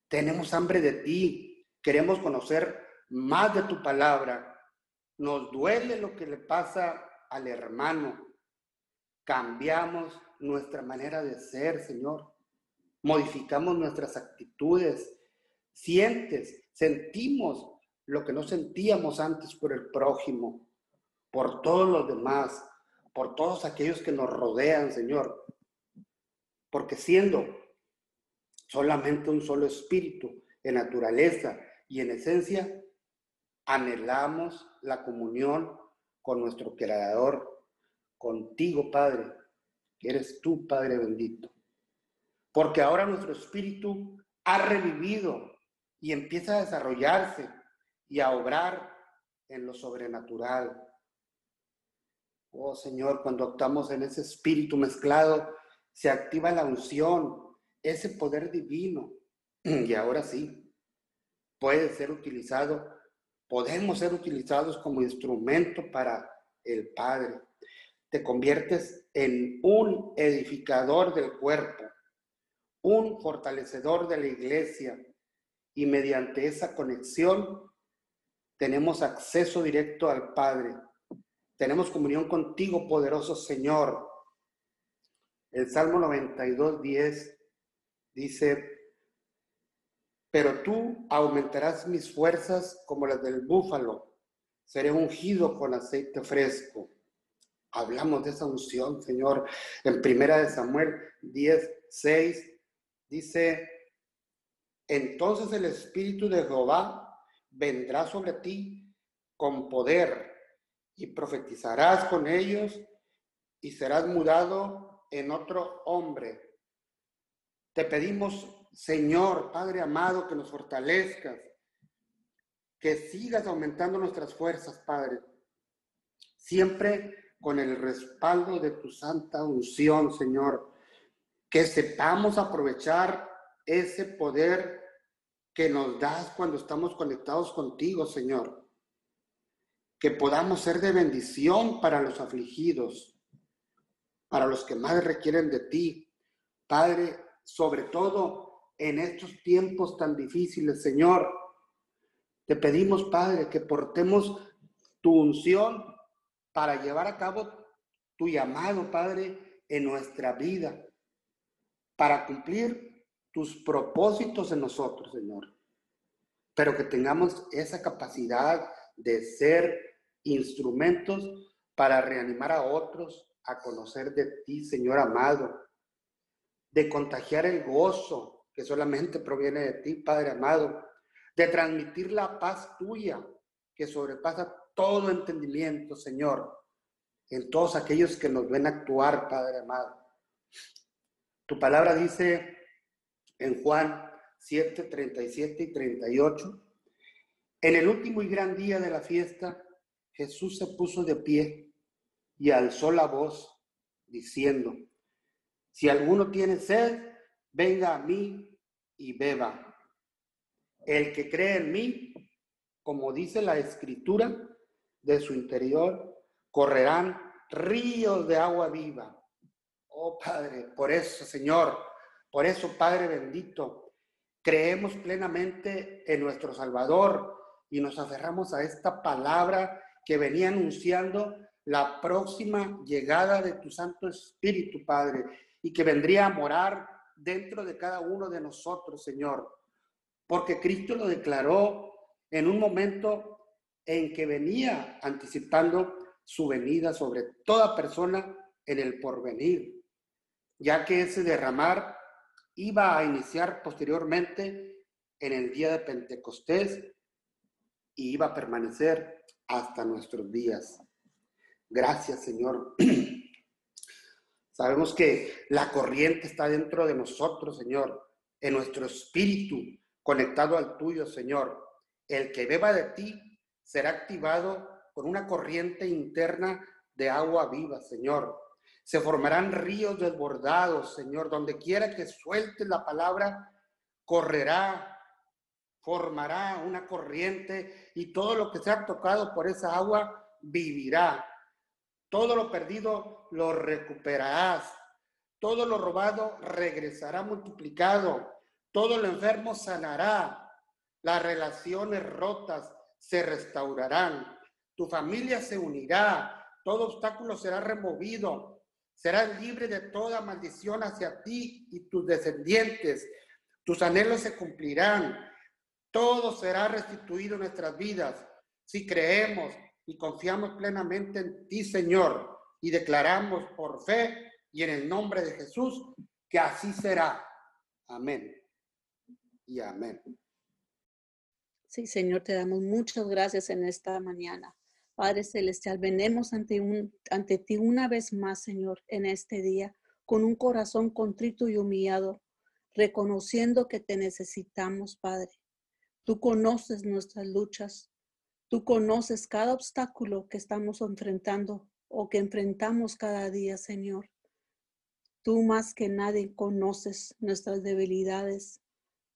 Tenemos hambre de ti, queremos conocer más de tu palabra. Nos duele lo que le pasa al hermano. Cambiamos nuestra manera de ser, Señor modificamos nuestras actitudes, sientes, sentimos lo que no sentíamos antes por el prójimo, por todos los demás, por todos aquellos que nos rodean, Señor. Porque siendo solamente un solo espíritu en naturaleza y en esencia, anhelamos la comunión con nuestro Creador, contigo, Padre, eres tú, Padre bendito. Porque ahora nuestro espíritu ha revivido y empieza a desarrollarse y a obrar en lo sobrenatural. Oh Señor, cuando optamos en ese espíritu mezclado, se activa la unción, ese poder divino. (clears throat) Y ahora sí, puede ser utilizado, podemos ser utilizados como instrumento para el Padre. Te conviertes en un edificador del cuerpo, un fortalecedor de la iglesia, y mediante esa conexión tenemos acceso directo al Padre. Tenemos comunión contigo, poderoso Señor. El Salmo 92, 10 dice, pero tú aumentarás mis fuerzas como las del búfalo, seré ungido con aceite fresco. Hablamos de esa unción, Señor. En primera de Samuel 10, 6 dice, entonces el Espíritu de Jehová vendrá sobre ti con poder y profetizarás con ellos y serás mudado en otro hombre. Te pedimos, Señor, Padre amado, que nos fortalezcas, que sigas aumentando nuestras fuerzas, Padre, siempre con el respaldo de tu santa unción, Señor, que sepamos aprovechar ese poder que nos das cuando estamos conectados contigo, Señor. Que podamos ser de bendición para los afligidos, para los que más requieren de ti. Padre, sobre todo en estos tiempos tan difíciles, Señor, te pedimos, Padre, que portemos tu unción para llevar a cabo tu llamado, Padre, en nuestra vida, para cumplir tus propósitos en nosotros, Señor. Pero que tengamos esa capacidad de ser instrumentos para reanimar a otros a conocer de ti, Señor amado, de contagiar el gozo que solamente proviene de ti, Padre amado, de transmitir la paz tuya que sobrepasa todo entendimiento, Señor, en todos aquellos que nos ven actuar, Padre amado. Tu palabra dice en Juan 7, 37 y 38. En el último y gran día de la fiesta, Jesús se puso de pie y alzó la voz diciendo, si alguno tiene sed, venga a mí y beba. El que cree en mí, como dice la escritura, de su interior correrán ríos de agua viva. Oh Padre, por eso, Señor, por eso, Padre bendito, creemos plenamente en nuestro Salvador y nos aferramos a esta palabra que venía anunciando la próxima llegada de tu Santo Espíritu, Padre, y que vendría a morar dentro de cada uno de nosotros, Señor. Porque Cristo lo declaró en un momento en que venía anticipando su venida sobre toda persona en el porvenir, ya que ese derramar iba a iniciar posteriormente en el día de Pentecostés y iba a permanecer hasta nuestros días. Gracias, Señor. (clears throat) Sabemos que la corriente está dentro de nosotros, Señor, en nuestro espíritu, conectado al tuyo, Señor. El que beba de ti será activado con una corriente interna de agua viva, Señor. Se formarán ríos desbordados, Señor, donde quiera que suelte la palabra, correrá, formará una corriente y todo lo que sea tocado por esa agua vivirá. Todo lo perdido lo recuperarás. Todo lo robado regresará multiplicado. Todo lo enfermo sanará. Las relaciones rotas se restaurarán. Tu familia se unirá. Todo obstáculo será removido serás libre de toda maldición hacia ti y tus descendientes. Tus anhelos se cumplirán. Todo será restituido en nuestras vidas si creemos y confiamos plenamente en ti, Señor, y declaramos por fe y en el nombre de Jesús que así será. Amén. Y amén. Sí, Señor, te damos muchas gracias en esta mañana. Padre Celestial, venemos ante, ante ti una vez más, Señor, en este día, con un corazón contrito y humillado, reconociendo que te necesitamos, Padre. Tú conoces nuestras luchas, tú conoces cada obstáculo que estamos enfrentando o que enfrentamos cada día, Señor. Tú más que nadie conoces nuestras debilidades,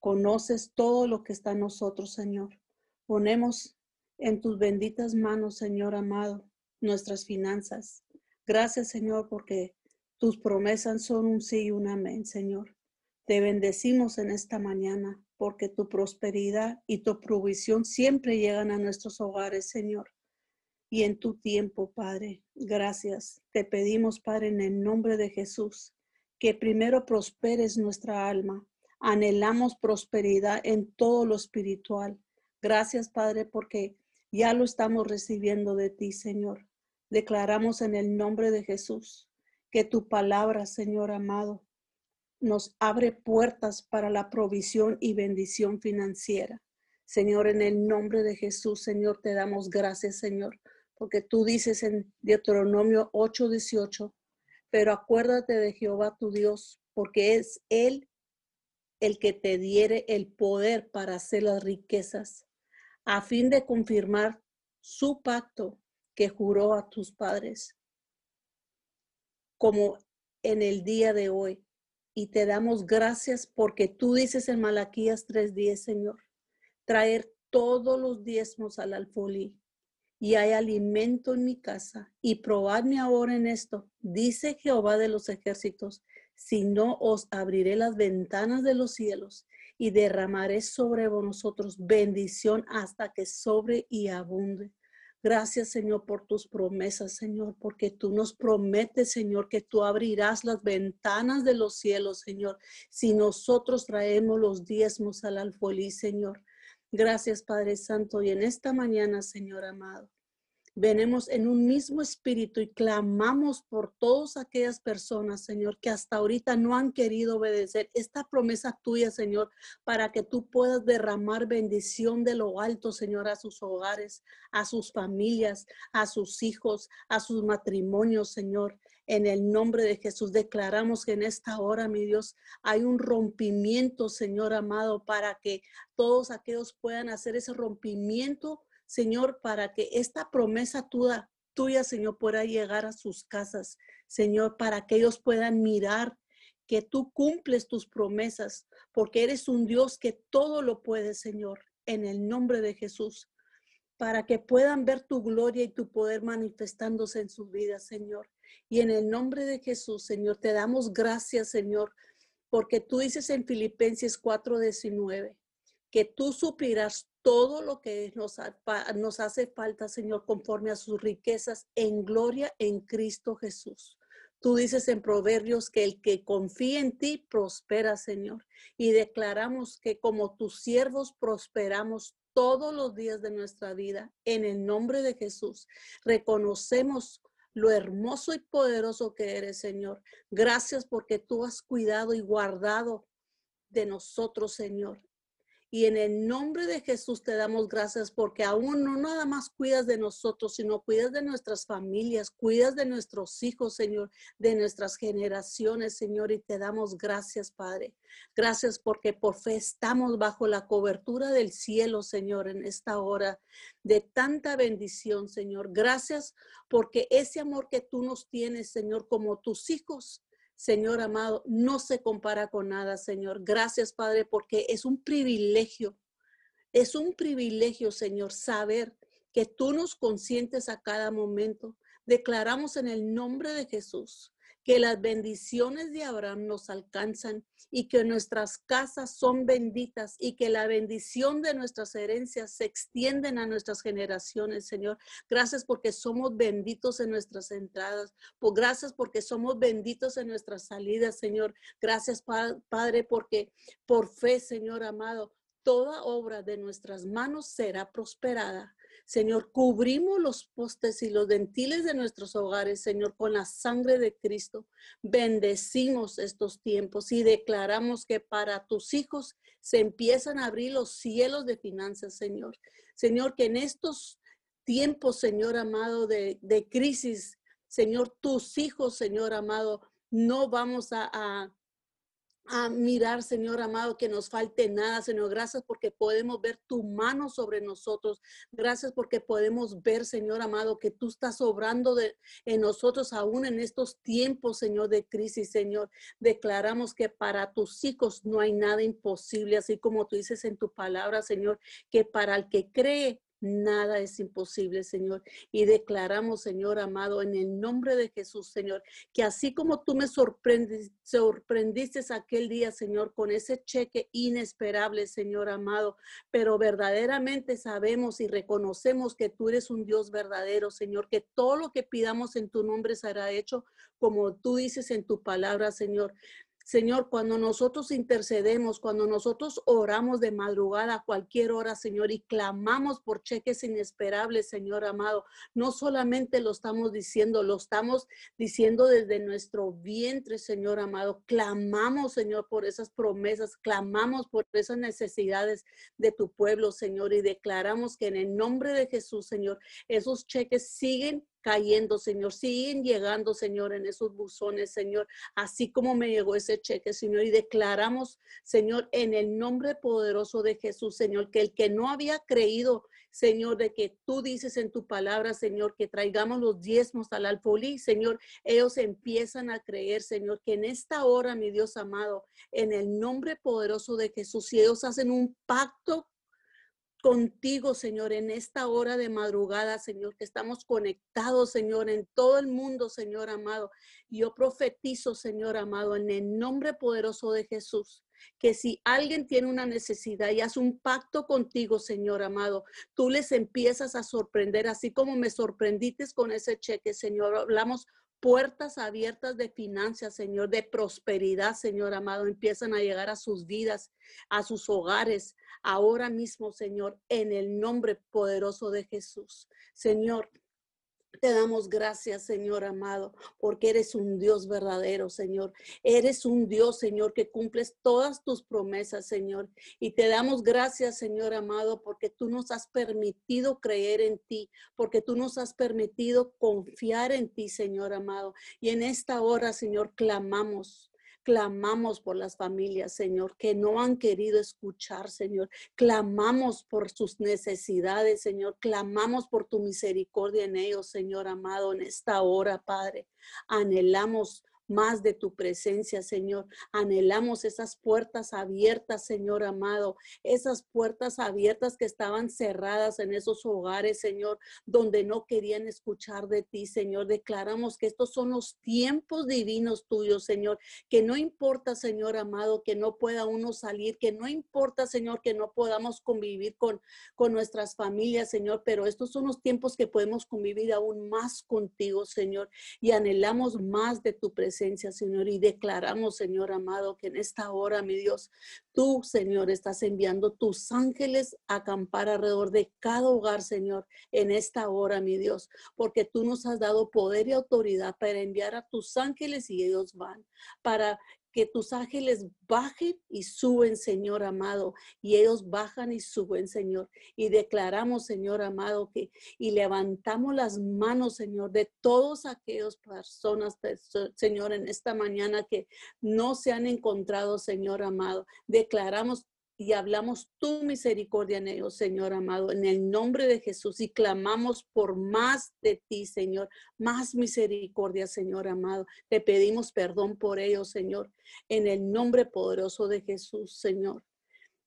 conoces todo lo que está en nosotros, Señor. Ponemos en tus benditas manos, Señor amado, nuestras finanzas. Gracias, Señor, porque tus promesas son un sí y un amén, Señor. Te bendecimos en esta mañana porque tu prosperidad y tu provisión siempre llegan a nuestros hogares, Señor. Y en tu tiempo, Padre, gracias. Te pedimos, Padre, en el nombre de Jesús, que primero prosperes nuestra alma. Anhelamos prosperidad en todo lo espiritual. Gracias, Padre, porque ya lo estamos recibiendo de ti, Señor. Declaramos en el nombre de Jesús que tu palabra, Señor amado, nos abre puertas para la provisión y bendición financiera. Señor, en el nombre de Jesús, Señor, te damos gracias, Señor, porque tú dices en Deuteronomio 8:18, pero acuérdate de Jehová tu Dios, porque es Él el que te diere el poder para hacer las riquezas, a fin de confirmar su pacto que juró a tus padres, como en el día de hoy y te damos gracias porque tú dices en Malaquías 3:10, Señor, traer todos los diezmos al alfolí y hay alimento en mi casa y probadme ahora en esto, dice Jehová de los ejércitos, si no os abriré las ventanas de los cielos y derramaré sobre vosotros bendición hasta que sobre y abunde. Gracias, Señor, por tus promesas, Señor, porque tú nos prometes, Señor, que tú abrirás las ventanas de los cielos, Señor, si nosotros traemos los diezmos al alfolí, Señor. Gracias, Padre Santo, y en esta mañana, Señor amado, venemos en un mismo espíritu y clamamos por todas aquellas personas, Señor, que hasta ahorita no han querido obedecer esta promesa tuya, Señor, para que tú puedas derramar bendición de lo alto, Señor, a sus hogares, a sus familias, a sus hijos, a sus matrimonios, Señor. En el nombre de Jesús declaramos que en esta hora, mi Dios, hay un rompimiento, Señor amado, para que todos aquellos puedan hacer ese rompimiento Señor, para que esta promesa tuya, tuya, Señor, pueda llegar a sus casas, Señor, para que ellos puedan mirar que tú cumples tus promesas, porque eres un Dios que todo lo puede, Señor, en el nombre de Jesús, para que puedan ver tu gloria y tu poder manifestándose en sus vidas, Señor. Y en el nombre de Jesús, Señor, te damos gracias, Señor, porque tú dices en Filipenses 4:19 que tú suplirás todo lo que nos, hace falta, Señor, conforme a sus riquezas en gloria en Cristo Jesús. Tú dices en Proverbios que el que confía en ti prospera, Señor. Y declaramos que como tus siervos prosperamos todos los días de nuestra vida. En el nombre de Jesús, reconocemos lo hermoso y poderoso que eres, Señor. Gracias porque tú has cuidado y guardado de nosotros, Señor. Y en el nombre de Jesús te damos gracias porque aún no nada más cuidas de nosotros, sino cuidas de nuestras familias, cuidas de nuestros hijos, Señor, de nuestras generaciones, Señor. Y te damos gracias, Padre. Gracias porque por fe estamos bajo la cobertura del cielo, Señor, en esta hora de tanta bendición, Señor. Gracias porque ese amor que tú nos tienes, Señor, como tus hijos, Señor amado, no se compara con nada, Señor. Gracias, Padre, porque es un privilegio, es un privilegio, Señor, saber que tú nos consientes a cada momento. Declaramos en el nombre de Jesús que las bendiciones de Abraham nos alcanzan y que nuestras casas son benditas y que la bendición de nuestras herencias se extienden a nuestras generaciones, Señor. Gracias porque somos benditos en nuestras entradas. Pues gracias porque somos benditos en nuestras salidas, Señor. Gracias, Padre, porque por fe, Señor amado, toda obra de nuestras manos será prosperada. Señor, cubrimos los postes y los dentiles de nuestros hogares, Señor, con la sangre de Cristo. Bendecimos estos tiempos y declaramos que para tus hijos se empiezan a abrir los cielos de finanzas, Señor. Señor, que en estos tiempos, Señor amado, de, crisis, Señor, tus hijos, Señor amado, no vamos a mirar, Señor amado, que nos falte nada, Señor. Gracias porque podemos ver tu mano sobre nosotros. Gracias porque podemos ver, Señor amado, que tú estás obrando de, en nosotros aún en estos tiempos, Señor, de crisis, Señor. Declaramos que para tus hijos no hay nada imposible, así como tú dices en tu palabra, Señor, que para el que cree Nada es imposible, Señor. Y declaramos, Señor amado, en el nombre de Jesús, Señor, que así como tú me sorprendiste, sorprendiste aquel día, Señor, con ese cheque inesperable, Señor amado, pero verdaderamente sabemos y reconocemos que tú eres un Dios verdadero, Señor, que todo lo que pidamos en tu nombre será hecho como tú dices en tu palabra, Señor. Señor, cuando nosotros intercedemos, cuando nosotros oramos de madrugada a cualquier hora, Señor, y clamamos por cheques inesperables, Señor amado, no solamente lo estamos diciendo, lo estamos diciendo desde nuestro vientre, Señor amado. Clamamos, Señor, por esas promesas, clamamos por esas necesidades de tu pueblo, Señor, y declaramos que en el nombre de Jesús, Señor, esos cheques siguen cayendo, Señor. Siguen llegando, Señor, en esos buzones, Señor, así como me llegó ese cheque, Señor. Y declaramos, Señor, en el nombre poderoso de Jesús, Señor, que el que no había creído, Señor, de que tú dices en tu palabra, Señor, que traigamos los diezmos al alfolí, Señor, ellos empiezan a creer, Señor, que en esta hora, mi Dios amado, en el nombre poderoso de Jesús, si ellos hacen un pacto contigo, Señor, en esta hora de madrugada, Señor, que estamos conectados, Señor, en todo el mundo, Señor amado. Yo profetizo, Señor amado, en el nombre poderoso de Jesús, que si alguien tiene una necesidad y hace un pacto contigo, Señor amado, tú les empiezas a sorprender, así como me sorprendiste con ese cheque, Señor. Hablamos puertas abiertas de finanzas, Señor, de prosperidad, Señor amado, empiezan a llegar a sus vidas, a sus hogares, ahora mismo, Señor, en el nombre poderoso de Jesús. Señor, te damos gracias, Señor amado, porque eres un Dios verdadero, Señor. Eres un Dios, Señor, que cumples todas tus promesas, Señor. Y te damos gracias, Señor amado, porque tú nos has permitido creer en ti, porque tú nos has permitido confiar en ti, Señor amado. Y en esta hora, Señor, clamamos Clamamos por las familias, Señor, que no han querido escuchar, Señor. Clamamos por sus necesidades, Señor. Clamamos por tu misericordia en ellos, Señor amado, en esta hora, Padre. Anhelamos más de tu presencia, Señor. Anhelamos esas puertas abiertas, Señor amado, esas puertas abiertas que estaban cerradas en esos hogares, Señor, donde no querían escuchar de ti, Señor. Declaramos que estos son los tiempos divinos tuyos, Señor, que no importa, Señor amado, que no pueda uno salir, que no importa, Señor, que no podamos convivir con, con nuestras familias, Señor, pero estos son los tiempos que podemos convivir aún más contigo, Señor, y anhelamos más de tu presencia Señor, y declaramos, Señor amado, que en esta hora, mi Dios, tú, Señor, estás enviando tus ángeles a acampar alrededor de cada hogar, Señor, en esta hora, mi Dios, porque tú nos has dado poder y autoridad para enviar a tus ángeles y ellos van, para que tus ángeles bajen y suben, Señor amado, y ellos bajan y suben, Señor. Y declaramos, Señor amado, que y levantamos las manos, Señor, de todos aquellos personas, Señor, en esta mañana que no se han encontrado, Señor amado. Declaramos y hablamos tu misericordia en ellos, Señor amado, en el nombre de Jesús y clamamos por más de ti, Señor, más misericordia, Señor amado. Te pedimos perdón por ellos, Señor, en el nombre poderoso de Jesús, Señor.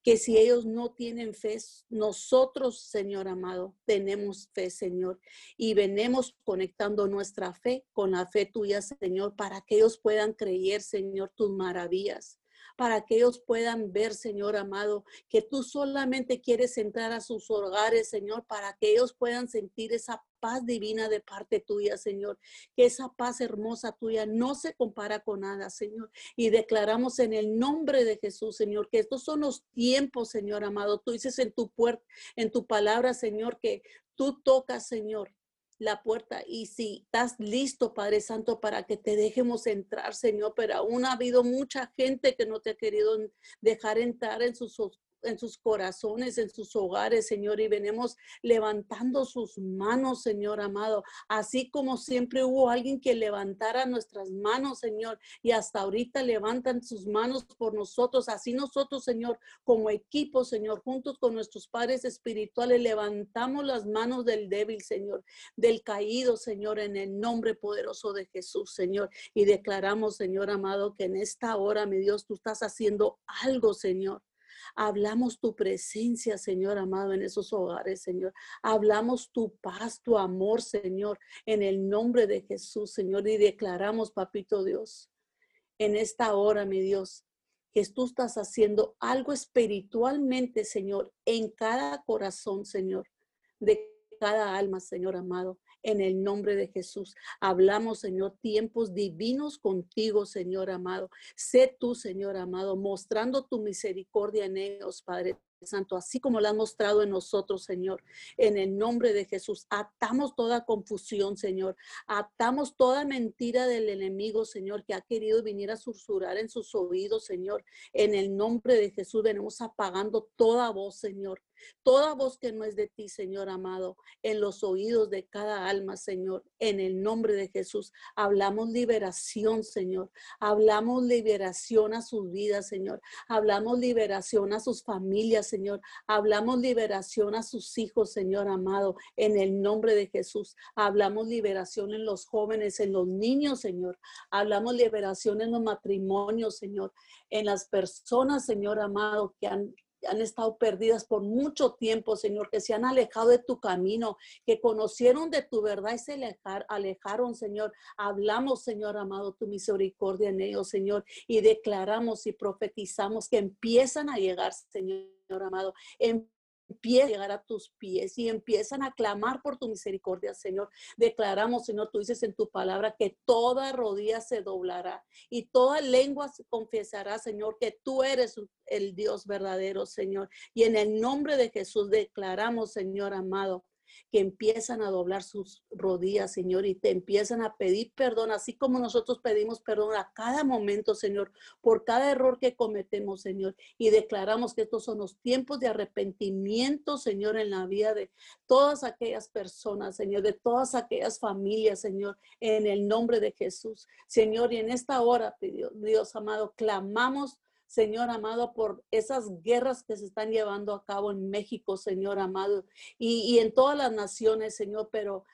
Que si ellos no tienen fe, nosotros, Señor amado, tenemos fe, Señor, y venemos conectando nuestra fe con la fe tuya, Señor, para que ellos puedan creer, Señor, tus maravillas para que ellos puedan ver, Señor amado, que tú solamente quieres entrar a sus hogares, Señor, para que ellos puedan sentir esa paz divina de parte tuya, Señor. Que esa paz hermosa tuya no se compara con nada, Señor. Y declaramos en el nombre de Jesús, Señor, que estos son los tiempos, Señor amado. Tú dices en tu puerta, en tu palabra, Señor, que tú tocas, Señor la puerta y si estás listo, Padre Santo, para que te dejemos entrar, Señor, pero aún ha habido mucha gente que no te ha querido dejar entrar en sus en sus corazones, en sus hogares, Señor, y venimos levantando sus manos, Señor amado, así como siempre hubo alguien que levantara nuestras manos, Señor, y hasta ahorita levantan sus manos por nosotros, así nosotros, Señor, como equipo, Señor, juntos con nuestros padres espirituales, levantamos las manos del débil, Señor, del caído, Señor, en el nombre poderoso de Jesús, Señor, y declaramos, Señor amado, que en esta hora, mi Dios, tú estás haciendo algo, Señor Hablamos tu presencia, Señor amado, en esos hogares, Señor. Hablamos tu paz, tu amor, Señor, en el nombre de Jesús, Señor. Y declaramos, papito Dios, en esta hora, mi Dios, que tú estás haciendo algo espiritualmente, Señor, en cada corazón, Señor, de cada alma, Señor amado en el nombre de Jesús. Hablamos, Señor, tiempos divinos contigo, Señor amado. Sé tú, Señor amado, mostrando tu misericordia en ellos, Padre. Santo, así como lo has mostrado en nosotros, Señor, en el nombre de Jesús. Atamos toda confusión, Señor. Atamos toda mentira del enemigo, Señor, que ha querido venir a susurrar en sus oídos, Señor. En el nombre de Jesús venimos apagando toda voz, Señor. Toda voz que no es de ti, Señor amado, en los oídos de cada alma, Señor, en el nombre de Jesús. Hablamos liberación, Señor. Hablamos liberación a sus vidas, Señor. Hablamos liberación a sus familias, Señor. Hablamos liberación a sus hijos, Señor amado, en el nombre de Jesús. Hablamos liberación en los jóvenes, en los niños, Señor. Hablamos liberación en los matrimonios, Señor. En las personas, Señor amado, que han han estado perdidas por mucho tiempo, Señor, que se han alejado de tu camino, que conocieron de tu verdad y se alejaron, Señor. Hablamos, Señor amado, tu misericordia en ellos, Señor, y declaramos y profetizamos que empiezan a llegar, Señor amado, empiezan a llegar a tus pies y empiezan a clamar por tu misericordia, Señor. Declaramos, Señor, tú dices en tu palabra que toda rodilla se doblará y toda lengua se confesará, Señor, que tú eres el Dios verdadero, Señor. Y en el nombre de Jesús declaramos, Señor amado, que empiezan a doblar sus rodillas, Señor, y te empiezan a pedir perdón, así como nosotros pedimos perdón a cada momento, Señor, por cada error que cometemos, Señor. Y declaramos que estos son los tiempos de arrepentimiento, Señor, en la vida de todas aquellas personas, Señor, de todas aquellas familias, Señor, en el nombre de Jesús. Señor, y en esta hora, Dios amado, clamamos Señor amado, por esas guerras que se están llevando a cabo en México, Señor amado, y, y en todas las naciones, Señor, pero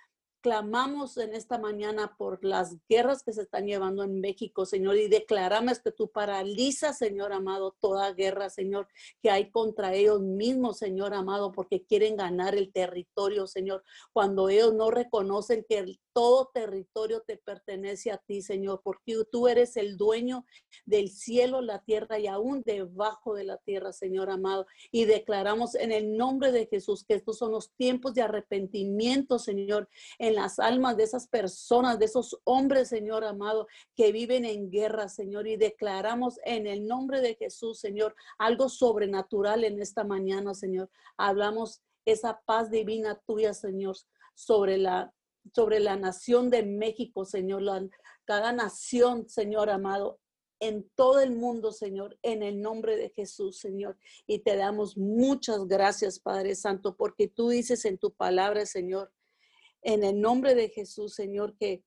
clamamos en esta mañana por las guerras que se están llevando en México, Señor, y declaramos que tú paralizas, Señor amado, toda guerra, Señor, que hay contra ellos mismos, Señor amado, porque quieren ganar el territorio, Señor, cuando ellos no reconocen que el todo territorio te pertenece a ti, Señor, porque tú eres el dueño del cielo, la tierra y aún debajo de la tierra, Señor amado. Y declaramos en el nombre de Jesús que estos son los tiempos de arrepentimiento, Señor, en las almas de esas personas, de esos hombres, Señor amado, que viven en guerra, Señor. Y declaramos en el nombre de Jesús, Señor, algo sobrenatural en esta mañana, Señor. Hablamos esa paz divina tuya, Señor, sobre la sobre la nación de México, Señor, cada nación, Señor amado, en todo el mundo, Señor, en el nombre de Jesús, Señor. Y te damos muchas gracias, Padre Santo, porque tú dices en tu palabra, Señor, en el nombre de Jesús, Señor, que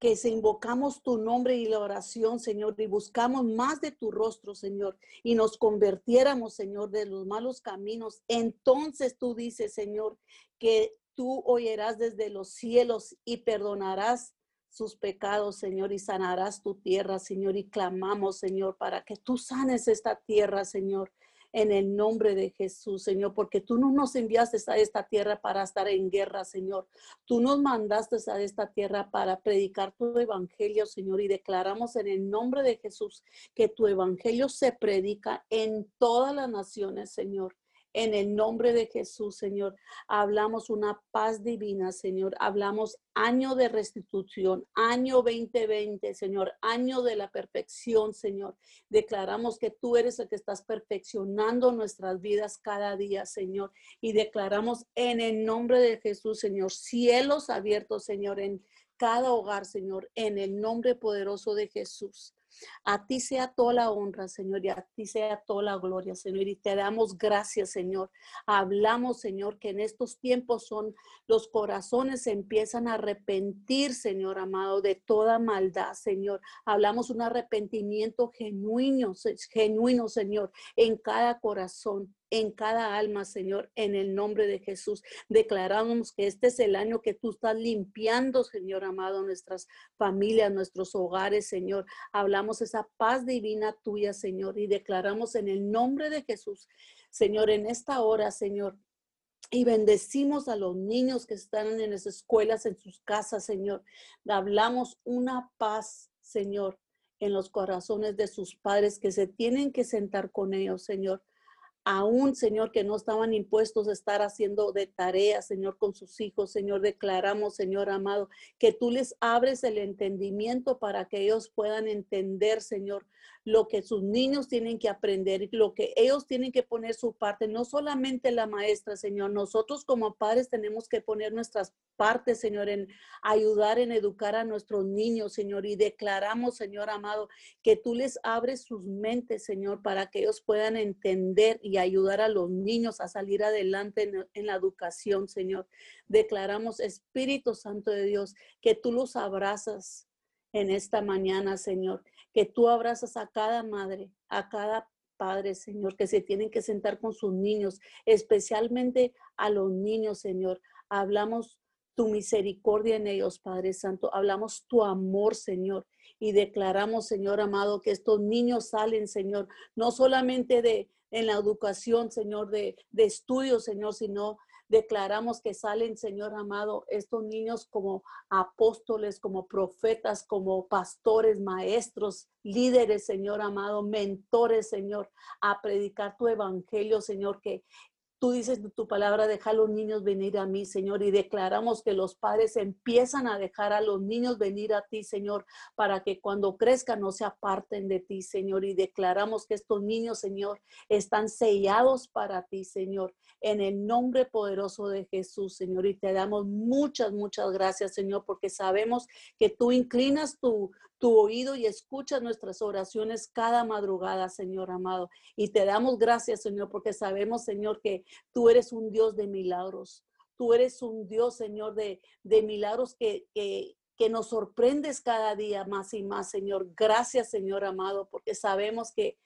que se invocamos tu nombre y la oración, Señor, y buscamos más de tu rostro, Señor, y nos convirtiéramos, Señor, de los malos caminos. Entonces tú dices, Señor, que tú oirás desde los cielos y perdonarás sus pecados, Señor, y sanarás tu tierra, Señor, y clamamos, Señor, para que tú sanes esta tierra, Señor, en el nombre de Jesús, Señor, porque tú no nos enviaste a esta tierra para estar en guerra, Señor. Tú nos mandaste a esta tierra para predicar tu evangelio, Señor, y declaramos en el nombre de Jesús que tu evangelio se predica en todas las naciones, Señor En el nombre de Jesús, Señor, hablamos una paz divina, Señor. Hablamos año de restitución, año 2020, Señor, año de la perfección, Señor. Declaramos que tú eres el que estás perfeccionando nuestras vidas cada día, Señor. Y declaramos en el nombre de Jesús, Señor, cielos abiertos, Señor, en cada hogar, Señor, en el nombre poderoso de Jesús. A ti sea toda la honra, Señor, y a ti sea toda la gloria, Señor. Y te damos gracias, Señor. Hablamos, Señor, que en estos tiempos son los corazones empiezan a arrepentir, Señor amado, de toda maldad, Señor. Hablamos un arrepentimiento genuino, genuino, Señor, en cada corazón en cada alma, Señor, en el nombre de Jesús. Declaramos que este es el año que tú estás limpiando, Señor amado, nuestras familias, nuestros hogares, Señor. Hablamos esa paz divina tuya, Señor, y declaramos en el nombre de Jesús, Señor, en esta hora, Señor, y bendecimos a los niños que están en las escuelas, en sus casas, Señor. Hablamos una paz, Señor, en los corazones de sus padres que se tienen que sentar con ellos, Señor aún, Señor, que no estaban impuestos a estar haciendo de tarea, Señor, con sus hijos. Señor, declaramos, Señor amado, que tú les abres el entendimiento para que ellos puedan entender, Señor, lo que sus niños tienen que aprender lo que ellos tienen que poner su parte, no solamente la maestra, Señor, nosotros como padres tenemos que poner nuestras partes, Señor, en ayudar en educar a nuestros niños, Señor, y declaramos, Señor amado, que tú les abres sus mentes, Señor, para que ellos puedan entender y ayudar a los niños a salir adelante en, en la educación, Señor. Declaramos, Espíritu Santo de Dios, que tú los abrazas en esta mañana, Señor, que tú abrazas a cada madre, a cada padre, Señor, que se tienen que sentar con sus niños, especialmente a los niños, Señor. Hablamos tu misericordia en ellos, Padre Santo. Hablamos tu amor, Señor. Y declaramos, Señor amado, que estos niños salen, Señor, no solamente de en la educación, Señor, de, de estudios, Señor, sino Declaramos que salen, Señor amado, estos niños como apóstoles, como profetas, como pastores, maestros, líderes, Señor amado, mentores, Señor, a predicar tu evangelio, Señor, que Tú dices tu palabra, deja a los niños venir a mí, Señor, y declaramos que los padres empiezan a dejar a los niños venir a ti, Señor, para que cuando crezcan no se aparten de ti, Señor, y declaramos que estos niños, Señor, están sellados para ti, Señor, en el nombre poderoso de Jesús, Señor, y te damos muchas, muchas gracias, Señor, porque sabemos que tú inclinas tu, tu oído y escuchas nuestras oraciones cada madrugada, Señor amado. Y te damos gracias, Señor, porque sabemos, Señor, que tú eres un Dios de milagros. Tú eres un Dios, Señor, de, de milagros que, que, que nos sorprendes cada día más y más, Señor. Gracias, Señor amado, porque sabemos que,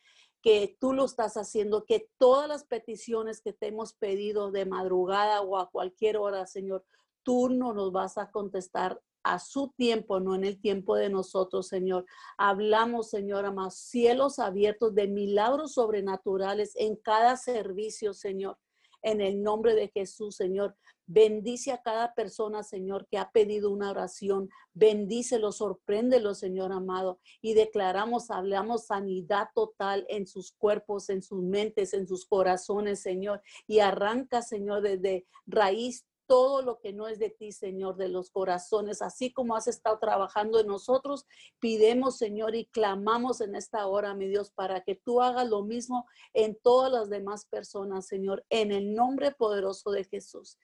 que tú lo estás haciendo, que todas las peticiones que te hemos pedido de madrugada o a cualquier hora, Señor, tú no nos vas a contestar a su tiempo, no en el tiempo de nosotros, Señor. Hablamos, Señor, más cielos abiertos de milagros sobrenaturales en cada servicio, Señor. En el nombre de Jesús, Señor. Bendice a cada persona, Señor, que ha pedido una oración. Bendícelo, sorpréndelo, Señor amado. Y declaramos, hablamos sanidad total en sus cuerpos, en sus mentes, en sus corazones, Señor. Y arranca, Señor, desde raíz todo lo que no es de ti, Señor, de los corazones, así como has estado trabajando en nosotros, pidemos, Señor, y clamamos en esta hora, mi Dios, para que tú hagas lo mismo en todas las demás personas, Señor, en el nombre poderoso de Jesús.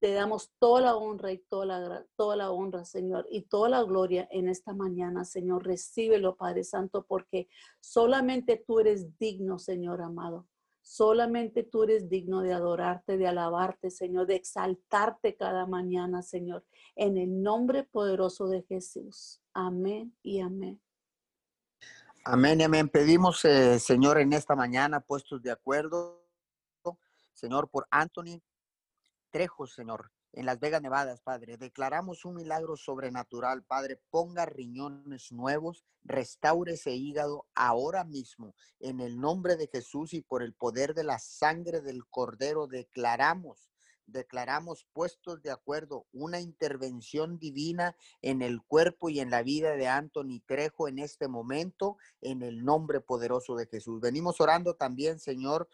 Te damos toda la honra y toda la, toda la honra, Señor, y toda la gloria en esta mañana, Señor. Recíbelo, Padre Santo, porque solamente tú eres digno, Señor amado. Solamente tú eres digno de adorarte, de alabarte, Señor, de exaltarte cada mañana, Señor, en el nombre poderoso de Jesús. Amén y amén. Amén y amén. Pedimos, eh, Señor, en esta mañana, puestos de acuerdo, Señor, por Anthony Trejo, Señor en Las Vegas, Nevadas, Padre. Declaramos un milagro sobrenatural, Padre. Ponga riñones nuevos, restaure ese hígado ahora mismo. En el nombre de Jesús y por el poder de la sangre del Cordero, declaramos declaramos puestos de acuerdo una intervención divina en el cuerpo y en la vida de Anthony Trejo en este momento, en el nombre poderoso de Jesús. Venimos orando también, Señor,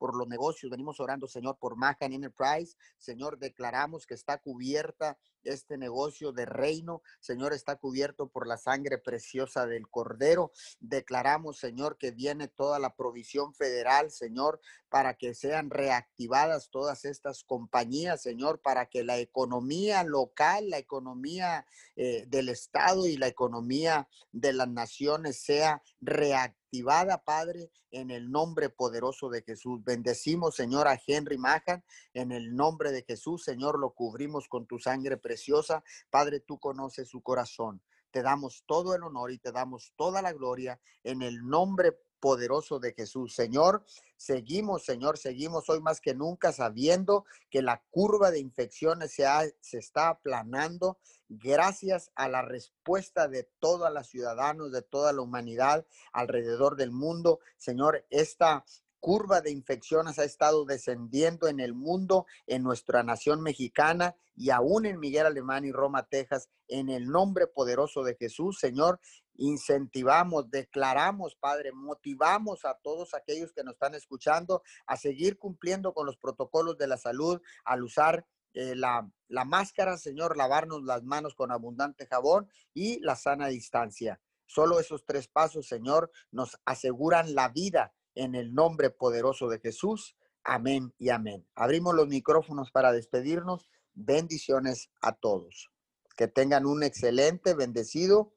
por los negocios, venimos orando, Señor, por Macan Enterprise. Señor, declaramos que está cubierta este negocio de reino, Señor, está cubierto por la sangre preciosa del Cordero. Declaramos, Señor, que viene toda la provisión federal, Señor, para que sean reactivadas todas estas compañías, Señor, para que la economía local, la economía eh, del Estado y la economía de las naciones sea reactivada, Padre, en el nombre poderoso de Jesús. Bendecimos, Señor, a Henry Mahan, en el nombre de Jesús, Señor, lo cubrimos con tu sangre preciosa. Padre, tú conoces su corazón. Te damos todo el honor y te damos toda la gloria en el nombre poderoso de Jesús. Señor, seguimos, Señor, seguimos hoy más que nunca sabiendo que la curva de infecciones se, se está aplanando gracias a la respuesta de todos los ciudadanos, de toda la humanidad alrededor del mundo. Señor, esta curva de infecciones ha estado descendiendo en el mundo, en nuestra nación mexicana y aún en Miguel Alemán y Roma, Texas, en el nombre poderoso de Jesús, Señor incentivamos, declaramos, Padre, motivamos a todos aquellos que nos están escuchando a seguir cumpliendo con los protocolos de la salud, al usar eh, la, la máscara, Señor, lavarnos las manos con abundante jabón y la sana distancia. Solo esos tres pasos, Señor, nos aseguran la vida en el nombre poderoso de Jesús. Amén y amén. Abrimos los micrófonos para despedirnos. Bendiciones a todos. Que tengan un excelente, bendecido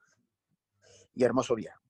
y hermoso día.